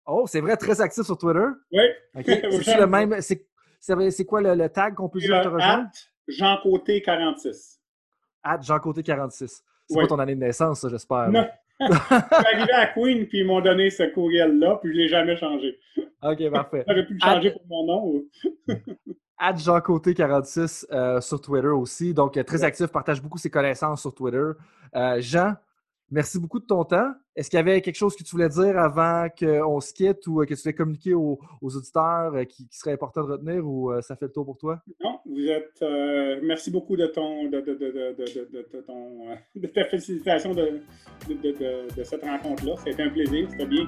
oh, c'est vrai, très actif sur Twitter. Oui. C'est le même. C'est quoi le, le tag qu'on peut dire te rejoindre? Jean Côté 46. At Jean Côté 46. C'est pas ton année de naissance, j'espère. Non. Je suis arrivé à Queen, puis ils m'ont donné ce courriel-là, puis je ne l'ai jamais changé. OK, parfait. J'aurais pu le changer pour mon nom. At Jean Côté 46 euh, sur Twitter aussi. Donc, euh, très actif, partage beaucoup ses connaissances sur Twitter. Euh, Jean, merci beaucoup de ton temps. Est-ce qu'il y avait quelque chose que tu voulais dire avant qu'on se quitte ou que tu voulais communiquer aux, auditeurs euh, qui, serait important de retenir ou euh, ça fait le tour pour toi? Non, vous êtes. euh, merci beaucoup de ton de, ton, de ta de- de cette rencontre-là. C'était un plaisir, c'était bien.